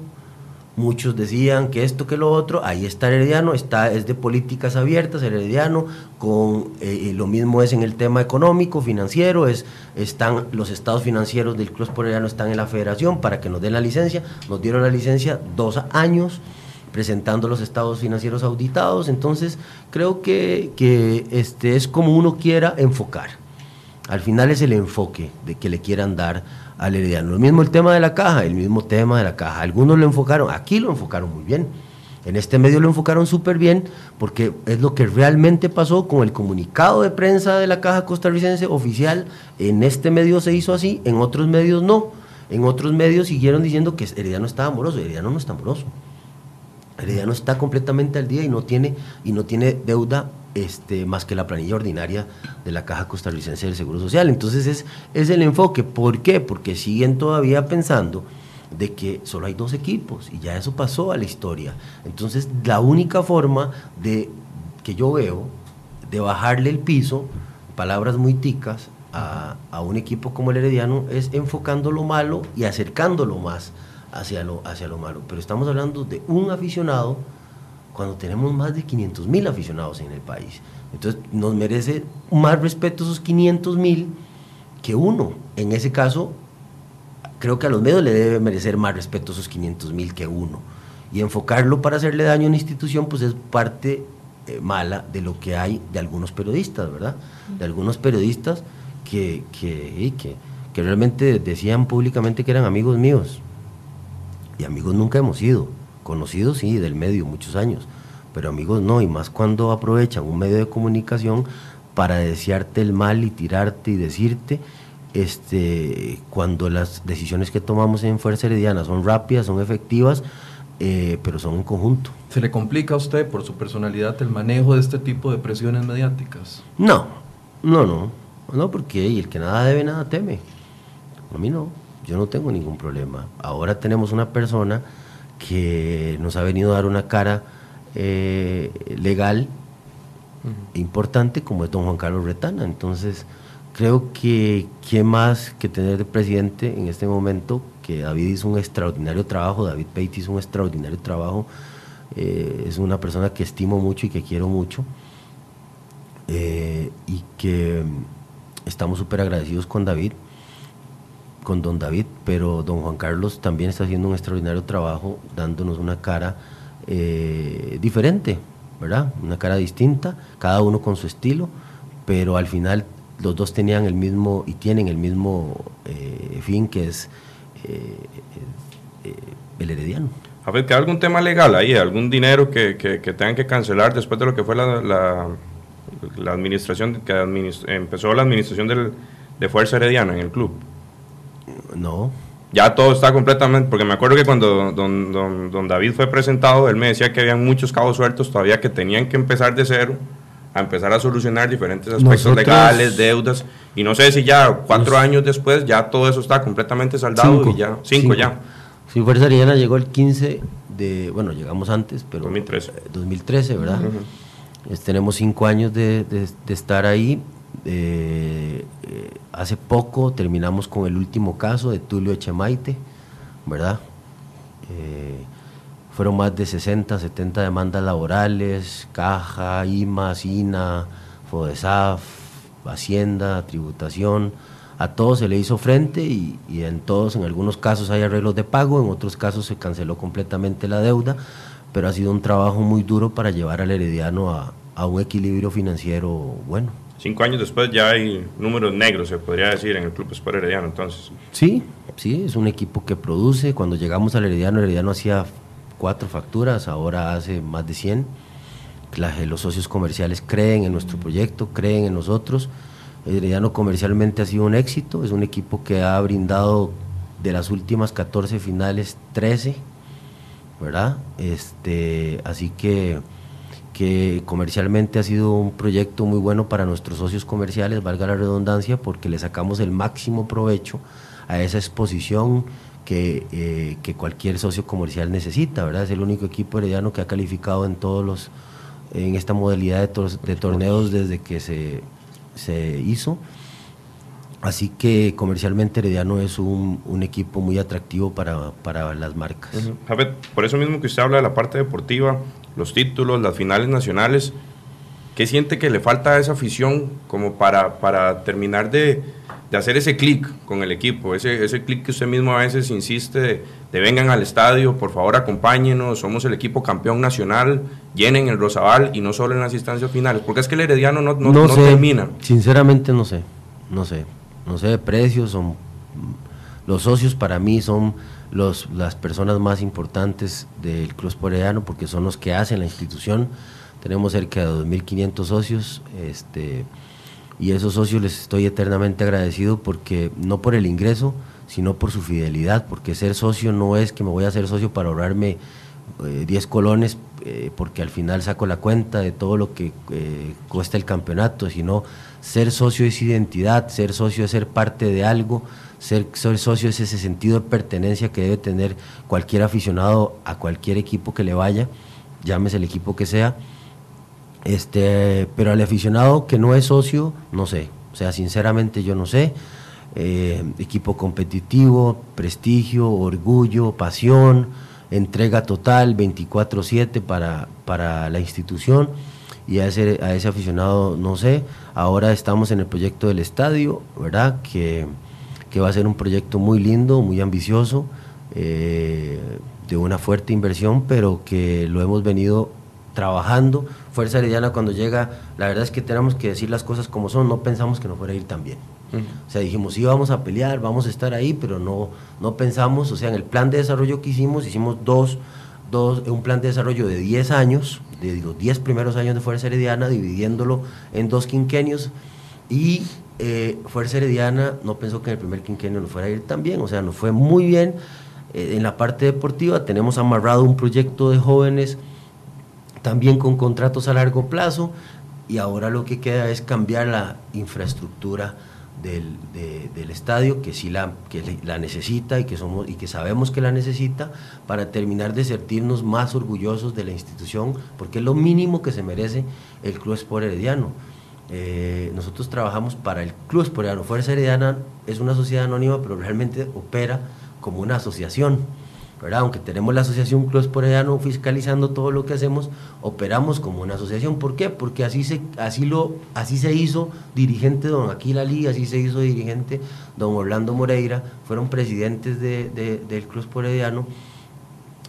muchos decían que esto, que lo otro, ahí está el herediano, está, es de políticas abiertas el herediano, con, eh, lo mismo es en el tema económico, financiero, es, están los estados financieros del Club Herediano están en la federación para que nos den la licencia, nos dieron la licencia dos años, presentando los estados financieros auditados. Entonces, creo que, este es como uno quiera enfocar. Al final es el enfoque de que le quieran dar al herediano. Lo mismo el tema de la caja, el mismo tema de la caja. Algunos lo enfocaron, aquí lo enfocaron muy bien. En este medio lo enfocaron súper bien porque es lo que realmente pasó con el comunicado de prensa de la Caja Costarricense oficial. En este medio se hizo así, en otros medios no. En otros medios siguieron diciendo que Herediano estaba amoroso. Herediano no está amoroso. Herediano está completamente al día y no tiene, y no tiene deuda este, más que la planilla ordinaria de la Caja Costarricense del Seguro Social. Entonces es, es el enfoque. ¿Por qué? Porque siguen todavía pensando de que solo hay dos equipos y ya eso pasó a la historia. Entonces la única forma de que yo veo de bajarle el piso, palabras muy ticas, a, a un equipo como el Herediano es enfocando lo malo y acercándolo más hacia lo, hacia lo malo. Pero estamos hablando de un aficionado cuando tenemos más de 500 mil aficionados en el país. Entonces nos merece más respeto esos 500 mil que uno. En ese caso, creo que a los medios le debe merecer más respeto esos 500 mil que uno. Y enfocarlo para hacerle daño a una institución, pues es parte eh, mala de lo que hay de algunos periodistas, ¿verdad? De algunos periodistas que, que, que, que realmente decían públicamente que eran amigos míos. Y amigos nunca hemos sido. Conocidos sí, del medio, muchos años. Pero amigos no, y más cuando aprovechan un medio de comunicación para desearte el mal y tirarte y decirte, este, cuando las decisiones que tomamos en Fuerza Herediana son rápidas, son efectivas, eh, pero son en conjunto. ¿Se le complica a usted por su personalidad el manejo de este tipo de presiones mediáticas? No, no, no, no, porque el que nada debe, nada teme. A mí no, yo no tengo ningún problema. Ahora tenemos una persona que nos ha venido a dar una cara eh, legal importante como es don Juan Carlos Retana. Entonces, creo que qué más que tener de presidente en este momento, que David hizo un extraordinario trabajo, David Peite hizo un extraordinario trabajo, eh, es una persona que estimo mucho y que quiero mucho, eh, y que estamos súper agradecidos con David, con don David, pero don Juan Carlos también está haciendo un extraordinario trabajo, dándonos una cara eh, diferente, ¿verdad? Una cara distinta, cada uno con su estilo, pero al final los dos tenían el mismo y tienen el mismo eh, fin que es eh, eh, el herediano. A ver, ¿que algún tema legal ahí? ¿Algún dinero que, que, tengan que cancelar después de lo que fue la, la, administración, que empezó la administración del, de Fuerza Herediana en el club? No, ya todo está completamente, porque me acuerdo que cuando don, don, don, David fue presentado, él me decía que habían muchos cabos sueltos todavía que tenían que empezar de cero, a empezar a solucionar diferentes aspectos legales, deudas, y no sé si ya cuatro años después ya todo eso está completamente saldado y ya, cinco, ya. Sí, Fuerza Arellana llegó el 15 de, bueno, llegamos antes, pero... 2013. 2013, ¿verdad? tenemos cinco años de, de, de estar ahí eh, eh, hace poco terminamos con el último caso de Tulio Echemaite, ¿verdad? Eh, fueron más de 60, 70 demandas laborales, Caja, IMA, SINA, FODESAF, Hacienda, Tributación. A todos se le hizo frente y, en todos, en algunos casos hay arreglos de pago, en otros casos se canceló completamente la deuda, pero ha sido un trabajo muy duro para llevar al Herediano a, a un equilibrio financiero bueno. Cinco años después ya hay números negros, se podría decir, en el Club Sport Herediano, entonces. Sí, sí, es un equipo que produce. Cuando llegamos al Herediano, Herediano hacía cuatro facturas, ahora hace más de 100. los socios comerciales creen en nuestro proyecto, creen en nosotros. Herediano comercialmente ha sido un éxito, es un equipo que ha brindado de las últimas 14 finales 13, ¿verdad? Este, así que que comercialmente ha sido un proyecto muy bueno para nuestros socios comerciales, valga la redundancia, porque le sacamos el máximo provecho a esa exposición que, eh, que cualquier socio comercial necesita, ¿verdad? Es el único equipo herediano que ha calificado en todos los, en esta modalidad de, de torneos desde que se, se hizo. Así que comercialmente Herediano es un, un equipo muy atractivo para, para las marcas. por eso mismo que usted habla de la parte deportiva, los títulos, las finales nacionales, ¿qué siente que le falta a esa afición como para, para terminar de, de hacer ese clic con el equipo? Ese, ese clic que usted mismo a veces insiste de, de, vengan al estadio, por favor acompáñenos, somos el equipo campeón nacional, llenen el Rosabal y no solo en las instancias finales, porque es que el Herediano no, no, no, no termina. Sinceramente no sé, no sé. No sé de precios, son los socios para mí son los, las personas más importantes del Club Esporediano porque son los que hacen la institución. Tenemos cerca de 2.500 socios este, y esos socios les estoy eternamente agradecido porque no por el ingreso, sino por su fidelidad, porque ser socio no es que me voy a hacer socio para ahorrarme 10 eh, colones eh, porque al final saco la cuenta de todo lo que eh, cuesta el campeonato, sino ser socio es identidad, ser socio es ser parte de algo, ser, socio es ese sentido de pertenencia que debe tener cualquier aficionado a cualquier equipo que le vaya, llámese el equipo que sea. Este, pero al aficionado que no es socio, no sé. O sea, sinceramente yo no sé. Eh, equipo competitivo, prestigio, orgullo, pasión, entrega total 24/7 para, para la institución y a ese, a ese aficionado, no sé, ahora estamos en el proyecto del estadio, ¿verdad? Que, que va a ser un proyecto muy lindo, muy ambicioso, eh, de una fuerte inversión, pero que lo hemos venido trabajando. Fuerza Herediana cuando llega, la verdad es que tenemos que decir las cosas como son, no pensamos que nos fuera a ir tan bien. O sea, dijimos, sí, vamos a pelear, vamos a estar ahí, pero no, no pensamos, o sea, en el plan de desarrollo que hicimos, hicimos dos dos, un plan de desarrollo de 10 años, de los 10 primeros años de Fuerza Herediana, dividiéndolo en dos quinquenios y eh, Fuerza Herediana no pensó que en el primer quinquenio nos fuera a ir tan bien, o sea, nos fue muy bien eh, en la parte deportiva, tenemos amarrado un proyecto de jóvenes también con contratos a largo plazo y ahora lo que queda es cambiar la infraestructura del, del estadio, que sí la, que la necesita y que, somos, y que sabemos que la necesita, para terminar de sentirnos más orgullosos de la institución, porque es lo mínimo que se merece el Club Sport Herediano. Eh, nosotros trabajamos para el Club Sport Herediano. Fuerza Herediana es una sociedad anónima, pero realmente opera como una asociación aunque tenemos la Asociación Club Esporediano fiscalizando todo lo que hacemos, operamos como una asociación. ¿Por qué? Porque así se, así lo, así se hizo dirigente don Aquila Lee, así se hizo dirigente don Orlando Moreira, fueron presidentes del Club Esporediano,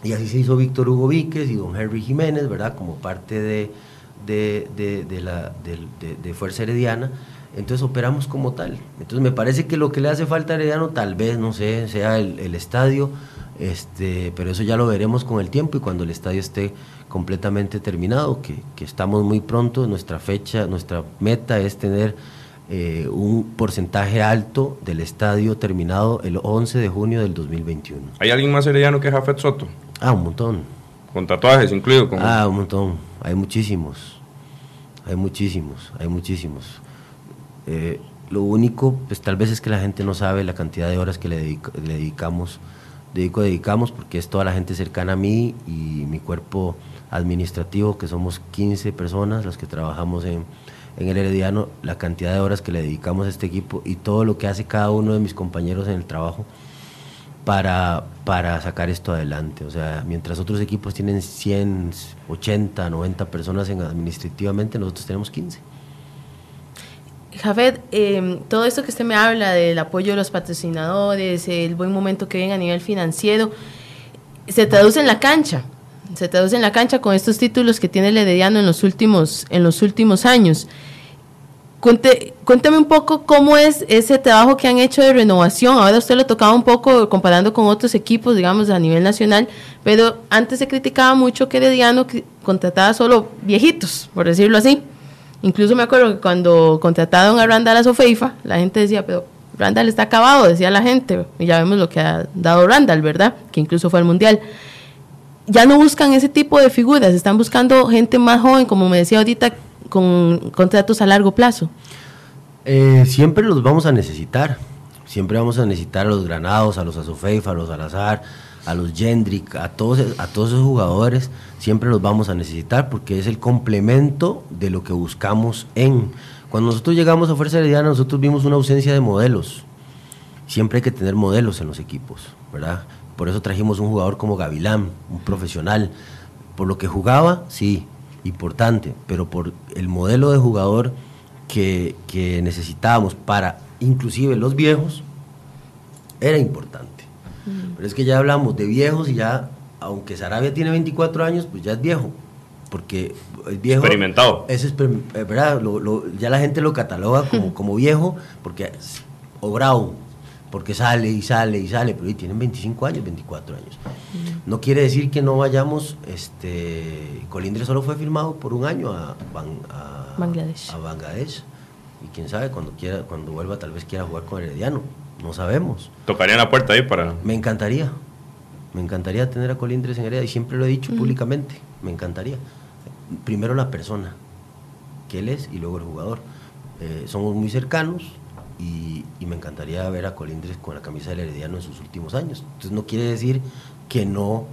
y así se hizo Víctor Hugo Víquez y don Henry Jiménez, ¿verdad? Como parte de, de, la, de Fuerza Herediana entonces operamos como tal. Entonces me parece que lo que le hace falta a Herediano tal vez, no sé, sea el, el estadio, este, pero eso ya lo veremos con el tiempo y cuando el estadio esté completamente terminado, que, que estamos muy pronto, nuestra fecha, nuestra meta es tener eh, un porcentaje alto del estadio terminado el 11 de junio del 2021. ¿Hay alguien más herediano que Jafet Soto? Ah, un montón. ¿Con tatuajes incluido? Ah, un montón. Hay muchísimos. Hay muchísimos, hay muchísimos. Eh, lo único, pues tal vez es que la gente no sabe la cantidad de horas que le, le dedicamos dedico, dedicamos, porque es toda la gente cercana a mí y mi cuerpo administrativo, que somos 15 personas las que trabajamos en, en el Herediano, la cantidad de horas que le dedicamos a este equipo y todo lo que hace cada uno de mis compañeros en el trabajo para, para sacar esto adelante. O sea, mientras otros equipos tienen 100, 80, 90 personas en administrativamente, nosotros tenemos 15. Javed, em, todo esto que usted me habla del apoyo de los patrocinadores, el buen momento que ven a nivel financiero, se traduce en la cancha. Se traduce en la cancha con estos títulos que tiene el Herediano en los últimos, en los últimos años. Cuéntame un poco cómo es ese trabajo que han hecho de renovación. Ahora usted lo tocaba un poco comparando con otros equipos, digamos, a nivel nacional, pero antes se criticaba mucho que Herediano contrataba solo viejitos, por decirlo así. Incluso me acuerdo que cuando contrataron a Randall a Sofeifa, la gente decía, pero Randall está acabado, decía la gente, y ya vemos lo que ha dado Randall, ¿verdad? Que incluso fue al Mundial. Ya no buscan ese tipo de figuras, están buscando gente más joven, como me decía ahorita, con contratos a largo plazo. Eh, siempre los vamos a necesitar, siempre vamos a necesitar a los Granados, a los Azofeifa, a los Alazar, a los Jendrik, a todos, a todos esos jugadores, siempre los vamos a necesitar porque es el complemento de lo que buscamos en... Cuando nosotros llegamos a Fuerza Herediana, nosotros vimos una ausencia de modelos. Siempre hay que tener modelos en los equipos, ¿verdad? Por eso trajimos un jugador como Gavilán, un profesional. Por lo que jugaba, sí, importante, pero por el modelo de jugador que, que necesitábamos para inclusive los viejos, era importante. Pero es que ya hablamos de viejos y ya, aunque Sarabia tiene 24 años, pues ya es viejo. Porque es viejo. Experimentado. Es eh, ¿verdad? ya la gente lo cataloga como, como viejo, porque o bravo, porque sale y sale y sale, pero tienen 25 años, 24 años. No quiere decir que no vayamos, este, Colindre solo fue firmado por un año a, Bangladesh. a Bangladesh. Y quién sabe, cuando quiera, cuando vuelva tal vez quiera jugar con Herediano. No sabemos. ¿Tocaría la puerta ahí para...? Me encantaría. Me encantaría tener a Colindres en Heredia y siempre lo he dicho públicamente. Me encantaría. Primero la persona, que él es, y luego el jugador. Eh, somos muy cercanos y, me encantaría ver a Colindres con la camisa del Herediano en sus últimos años. Entonces no quiere decir que no,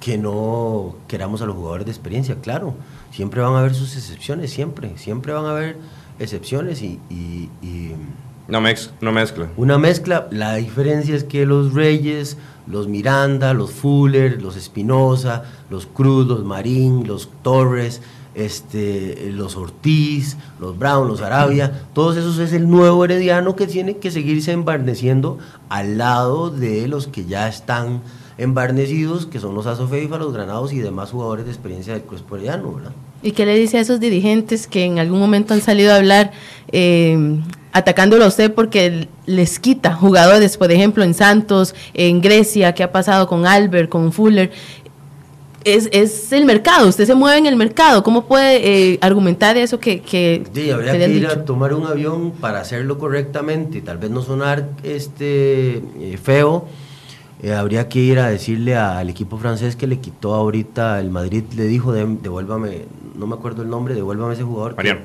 que no queramos a los jugadores de experiencia. Claro, siempre van a haber sus excepciones, siempre. Siempre van a haber excepciones y no, no mezcla. Una mezcla, la diferencia es que los Reyes, los Miranda, los Fuller, los Espinosa, los Cruz, los Marín, los Torres, este, los Ortiz, los Brown, los Arabia, todos esos es el nuevo herediano que tiene que seguirse embarneciendo al lado de los que ya están embarnecidos, que son los Azofeifa, los Granados y demás jugadores de experiencia del Cruz Herediano, ¿verdad? ¿Y qué le dice a esos dirigentes que en algún momento han salido a hablar eh, atacándolo a usted porque les quita jugadores, por ejemplo, en Santos, en Grecia, qué ha pasado con Albert, con Fuller? Es, es el mercado, usted se mueve en el mercado. ¿Cómo puede eh, argumentar eso que, que, Sí, habría que ir dicho? a tomar un avión para hacerlo correctamente, tal vez no sonar este eh, feo. eh, habría que ir a decirle al equipo francés que le quitó ahorita el Madrid, le dijo, "Dem- devuélvame, no me acuerdo el nombre, devuélvame ese jugador que- Mariano,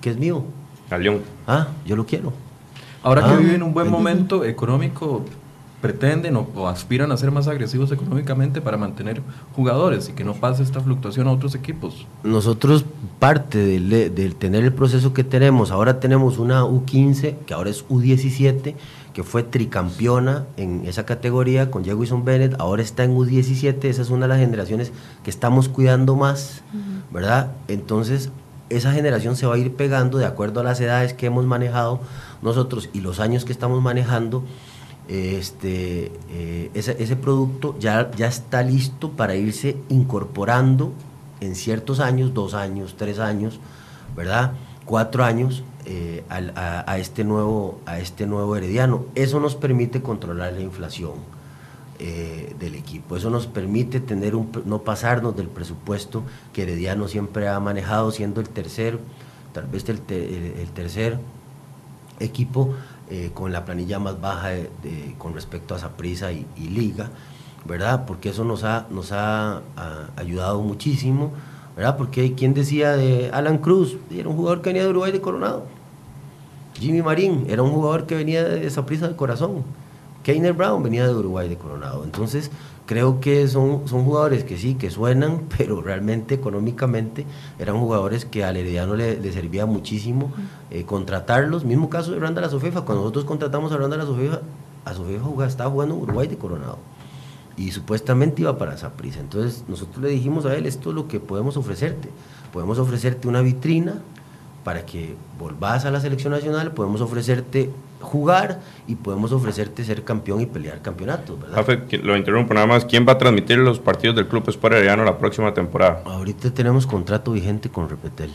que es mío. al León. Ah, yo lo quiero. Ahora Ah, que viven un buen momento económico, pretenden o, o aspiran a ser más agresivos económicamente para mantener jugadores y que no pase esta fluctuación a otros equipos. Nosotros, parte del, del tener el proceso que tenemos, ahora tenemos una U15, que ahora es U17, que fue tricampeona en esa categoría con Jewison Bennett, ahora está en U17, esa es una de las generaciones que estamos cuidando más, ¿verdad? Entonces, esa generación se va a ir pegando de acuerdo a las edades que hemos manejado nosotros y los años que estamos manejando. Este, eh, ese, ese producto ya, ya está listo para irse incorporando en ciertos años, dos años, tres años, ¿verdad? Cuatro años eh, a, este nuevo, a este nuevo herediano. Eso nos permite controlar la inflación eh, del equipo. Eso nos permite tener un, no pasarnos del presupuesto que Herediano siempre ha manejado, siendo el tercer, tal vez el- el tercer equipo eh, con la planilla más baja de- con respecto a Saprissa y, y Liga, ¿verdad? Porque eso nos ha, nos ha, ayudado muchísimo, ¿verdad? Porque quien decía de Alan Cruz, era un jugador que venía de Uruguay de Coronado. Jimmy Marín era un jugador que venía de Saprissa de Corazón. Keiner Brown venía de Uruguay de Coronado. Entonces, creo que son, son jugadores que sí, que suenan, pero realmente económicamente eran jugadores que al Herediano le, le servía muchísimo eh, contratarlos. Mismo caso de Randall Azofefa. Cuando nosotros contratamos a Randall Azofefa, Azofefa jugaba- estaba jugando Uruguay de Coronado. Y supuestamente iba para esa prisa. Entonces, nosotros le dijimos a él, esto es lo que podemos ofrecerte. Podemos ofrecerte una vitrina para que volvás a la selección nacional, podemos ofrecerte jugar y podemos ofrecerte ser campeón y pelear campeonatos, ¿verdad? Jafe, lo interrumpo nada más. ¿Quién va a transmitir los partidos del Club Sport Herediano la próxima temporada? Ahorita tenemos contrato vigente con Repetel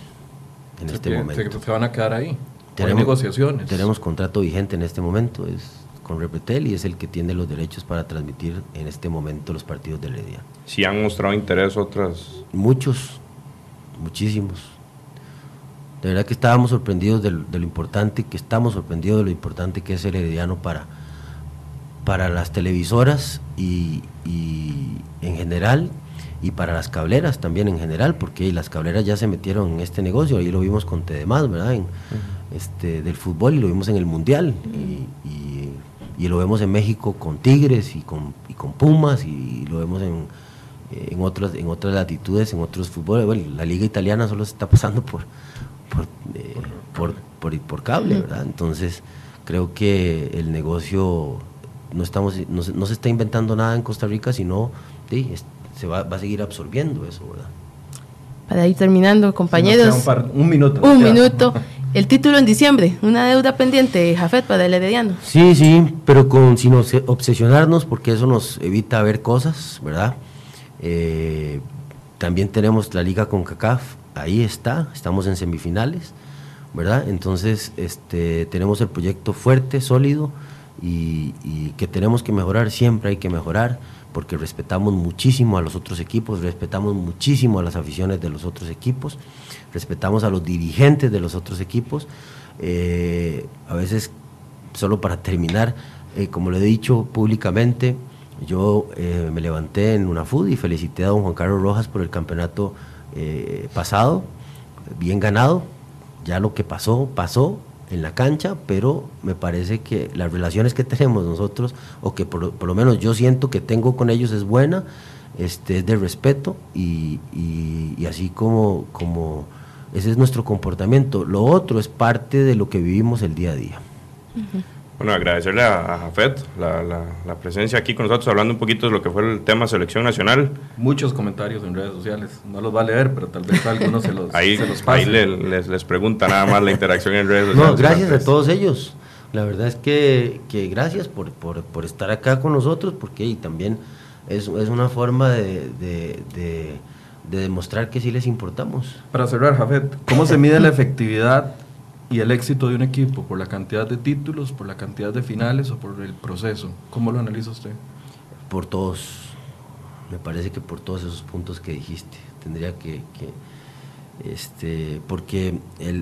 en Se este que- momento. se, van a quedar ahí. Tenemos negociaciones. Tenemos contrato vigente en este momento, es con Repetel y es el que tiene los derechos para transmitir en este momento los partidos de Heredia. Si han mostrado interés otras... Muchos, muchísimos. De verdad que estábamos sorprendidos de, lo- de lo importante, que estamos sorprendidos de lo importante que es el Herediano para, para las televisoras y, y en general y para las cableras también en general, porque las cableras ya se metieron en este negocio, ahí lo vimos con Tedemás, ¿verdad? En, este, del fútbol y lo vimos en el Mundial y, y- y lo vemos en México con Tigres y con, y con Pumas y lo vemos en, en, otras, en otras latitudes, en otros fútboles. Bueno, la liga italiana solo se está pasando por, por, eh, por, por, por cable, ¿verdad? Entonces creo que el negocio no, estamos, no, se- no se está inventando nada en Costa Rica, sino sí, es- se va, va a seguir absorbiendo eso, ¿verdad? Para ir terminando, compañeros. Un, par- un minuto. Un minuto. El título en diciembre, una deuda pendiente, Jafet, para el Herediano. Sí, sí, pero con, sin obse- obsesionarnos, porque eso nos evita ver cosas, ¿verdad? Eh, también tenemos la liga con CACAF, ahí está, estamos en semifinales, ¿verdad? Entonces, este, tenemos el proyecto fuerte, sólido, y, que tenemos que mejorar, siempre hay que mejorar, porque respetamos muchísimo a los otros equipos, respetamos muchísimo a las aficiones de los otros equipos, respetamos a los dirigentes de los otros equipos. Eh, a veces, solo para terminar, eh, como le he dicho públicamente, yo eh, me levanté en una food y felicité a don Juan Carlos Rojas por el campeonato eh, pasado, bien ganado. Ya lo que pasó, pasó en la cancha, pero me parece que las relaciones que tenemos nosotros, o que por, lo menos yo siento que tengo con ellos es buena, este, es de respeto y, y- y así como, como ese es nuestro comportamiento. Lo otro es parte de lo que vivimos el día a día. Bueno, agradecerle a, a Jafet la, la- la presencia aquí con nosotros, hablando un poquito de lo que fue el tema selección nacional. Muchos comentarios en redes sociales. No los va a leer, pero tal vez algunos se los, Ahí, se los pase. ahí le- les, les pregunta nada más la interacción en redes No, sociales. gracias a todos ellos. La verdad es que, que gracias por, por, por estar acá con nosotros, porque y también es, es una forma de, de, de- de demostrar que sí les importamos. Para cerrar, Jafet, ¿cómo se mide la efectividad y el éxito de un equipo? ¿Por la cantidad de títulos, por la cantidad de finales o por el proceso? ¿Cómo lo analiza usted? Por todos Me parece que por todos esos puntos que dijiste, tendría que, este, porque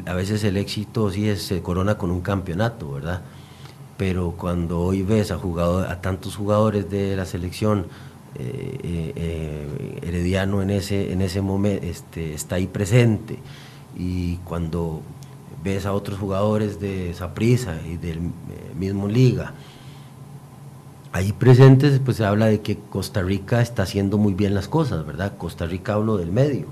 a veces el éxito sí se corona con un campeonato, ¿verdad? Pero cuando hoy ves a, jugador, a tantos jugadores de la selección, eh, eh, eh, Herediano en ese, en ese momento este, está ahí presente, y cuando ves a otros jugadores de Saprissa y del mismo Liga, ahí presentes, pues se habla de que Costa Rica está haciendo muy bien las cosas, ¿verdad? Costa Rica hablo del medio,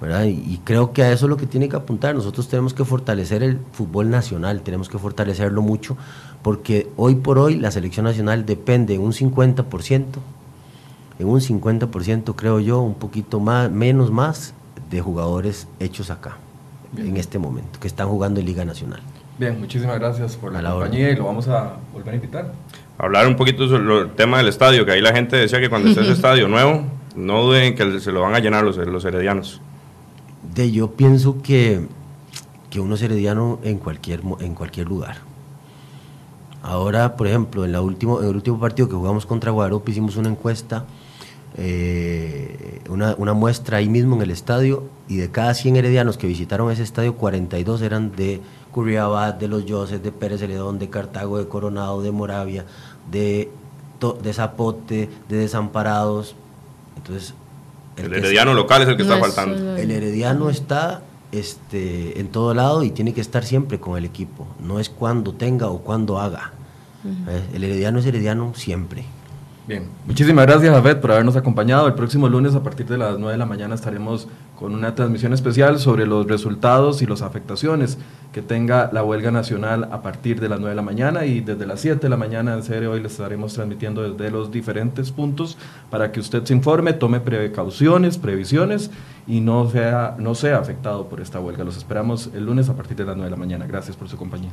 ¿verdad? Y, creo que a eso es lo que tiene que apuntar. Nosotros tenemos que fortalecer el fútbol nacional, tenemos que fortalecerlo mucho, porque hoy por hoy la selección nacional depende en un 50%, en un 50% creo yo, un poquito más, menos más, de jugadores hechos acá, en este momento, que están jugando en Liga Nacional. Bien, muchísimas gracias por la, compañía y lo vamos a volver a invitar hablar un poquito sobre el tema del estadio, que ahí la gente decía que cuando esté ese estadio nuevo, no duden que se lo van a llenar los, los heredianos. De, yo pienso que, que uno es herediano en cualquier, en cualquier lugar. Ahora, por ejemplo, en, la último, en el último partido que jugamos contra Guadalupe hicimos una encuesta, eh, una, una, muestra ahí mismo en el estadio, y de cada 100 heredianos que visitaron ese estadio, 42 eran de Curriabat, de los Yoses, de Pérez Celedón, de Cartago, de Coronado, de Moravia, de, de Zapote, de Desamparados. Entonces, el, herediano local es el que está faltando. El herediano está este, en todo lado y tiene que estar siempre con el equipo. No es cuando tenga o cuando haga. Eh, el herediano es herediano siempre. Bien, muchísimas gracias, Jafet, por habernos acompañado. El próximo lunes, a partir de las 9 de la mañana, estaremos con una transmisión especial sobre los resultados y las afectaciones que tenga la huelga nacional a partir de las 9 de la mañana y desde las 7 de la mañana en serio hoy les estaremos transmitiendo desde los diferentes puntos para que usted se informe, tome precauciones, previsiones y no sea, no sea afectado por esta huelga. Los esperamos el lunes a partir de las 9 de la mañana. Gracias por su compañía.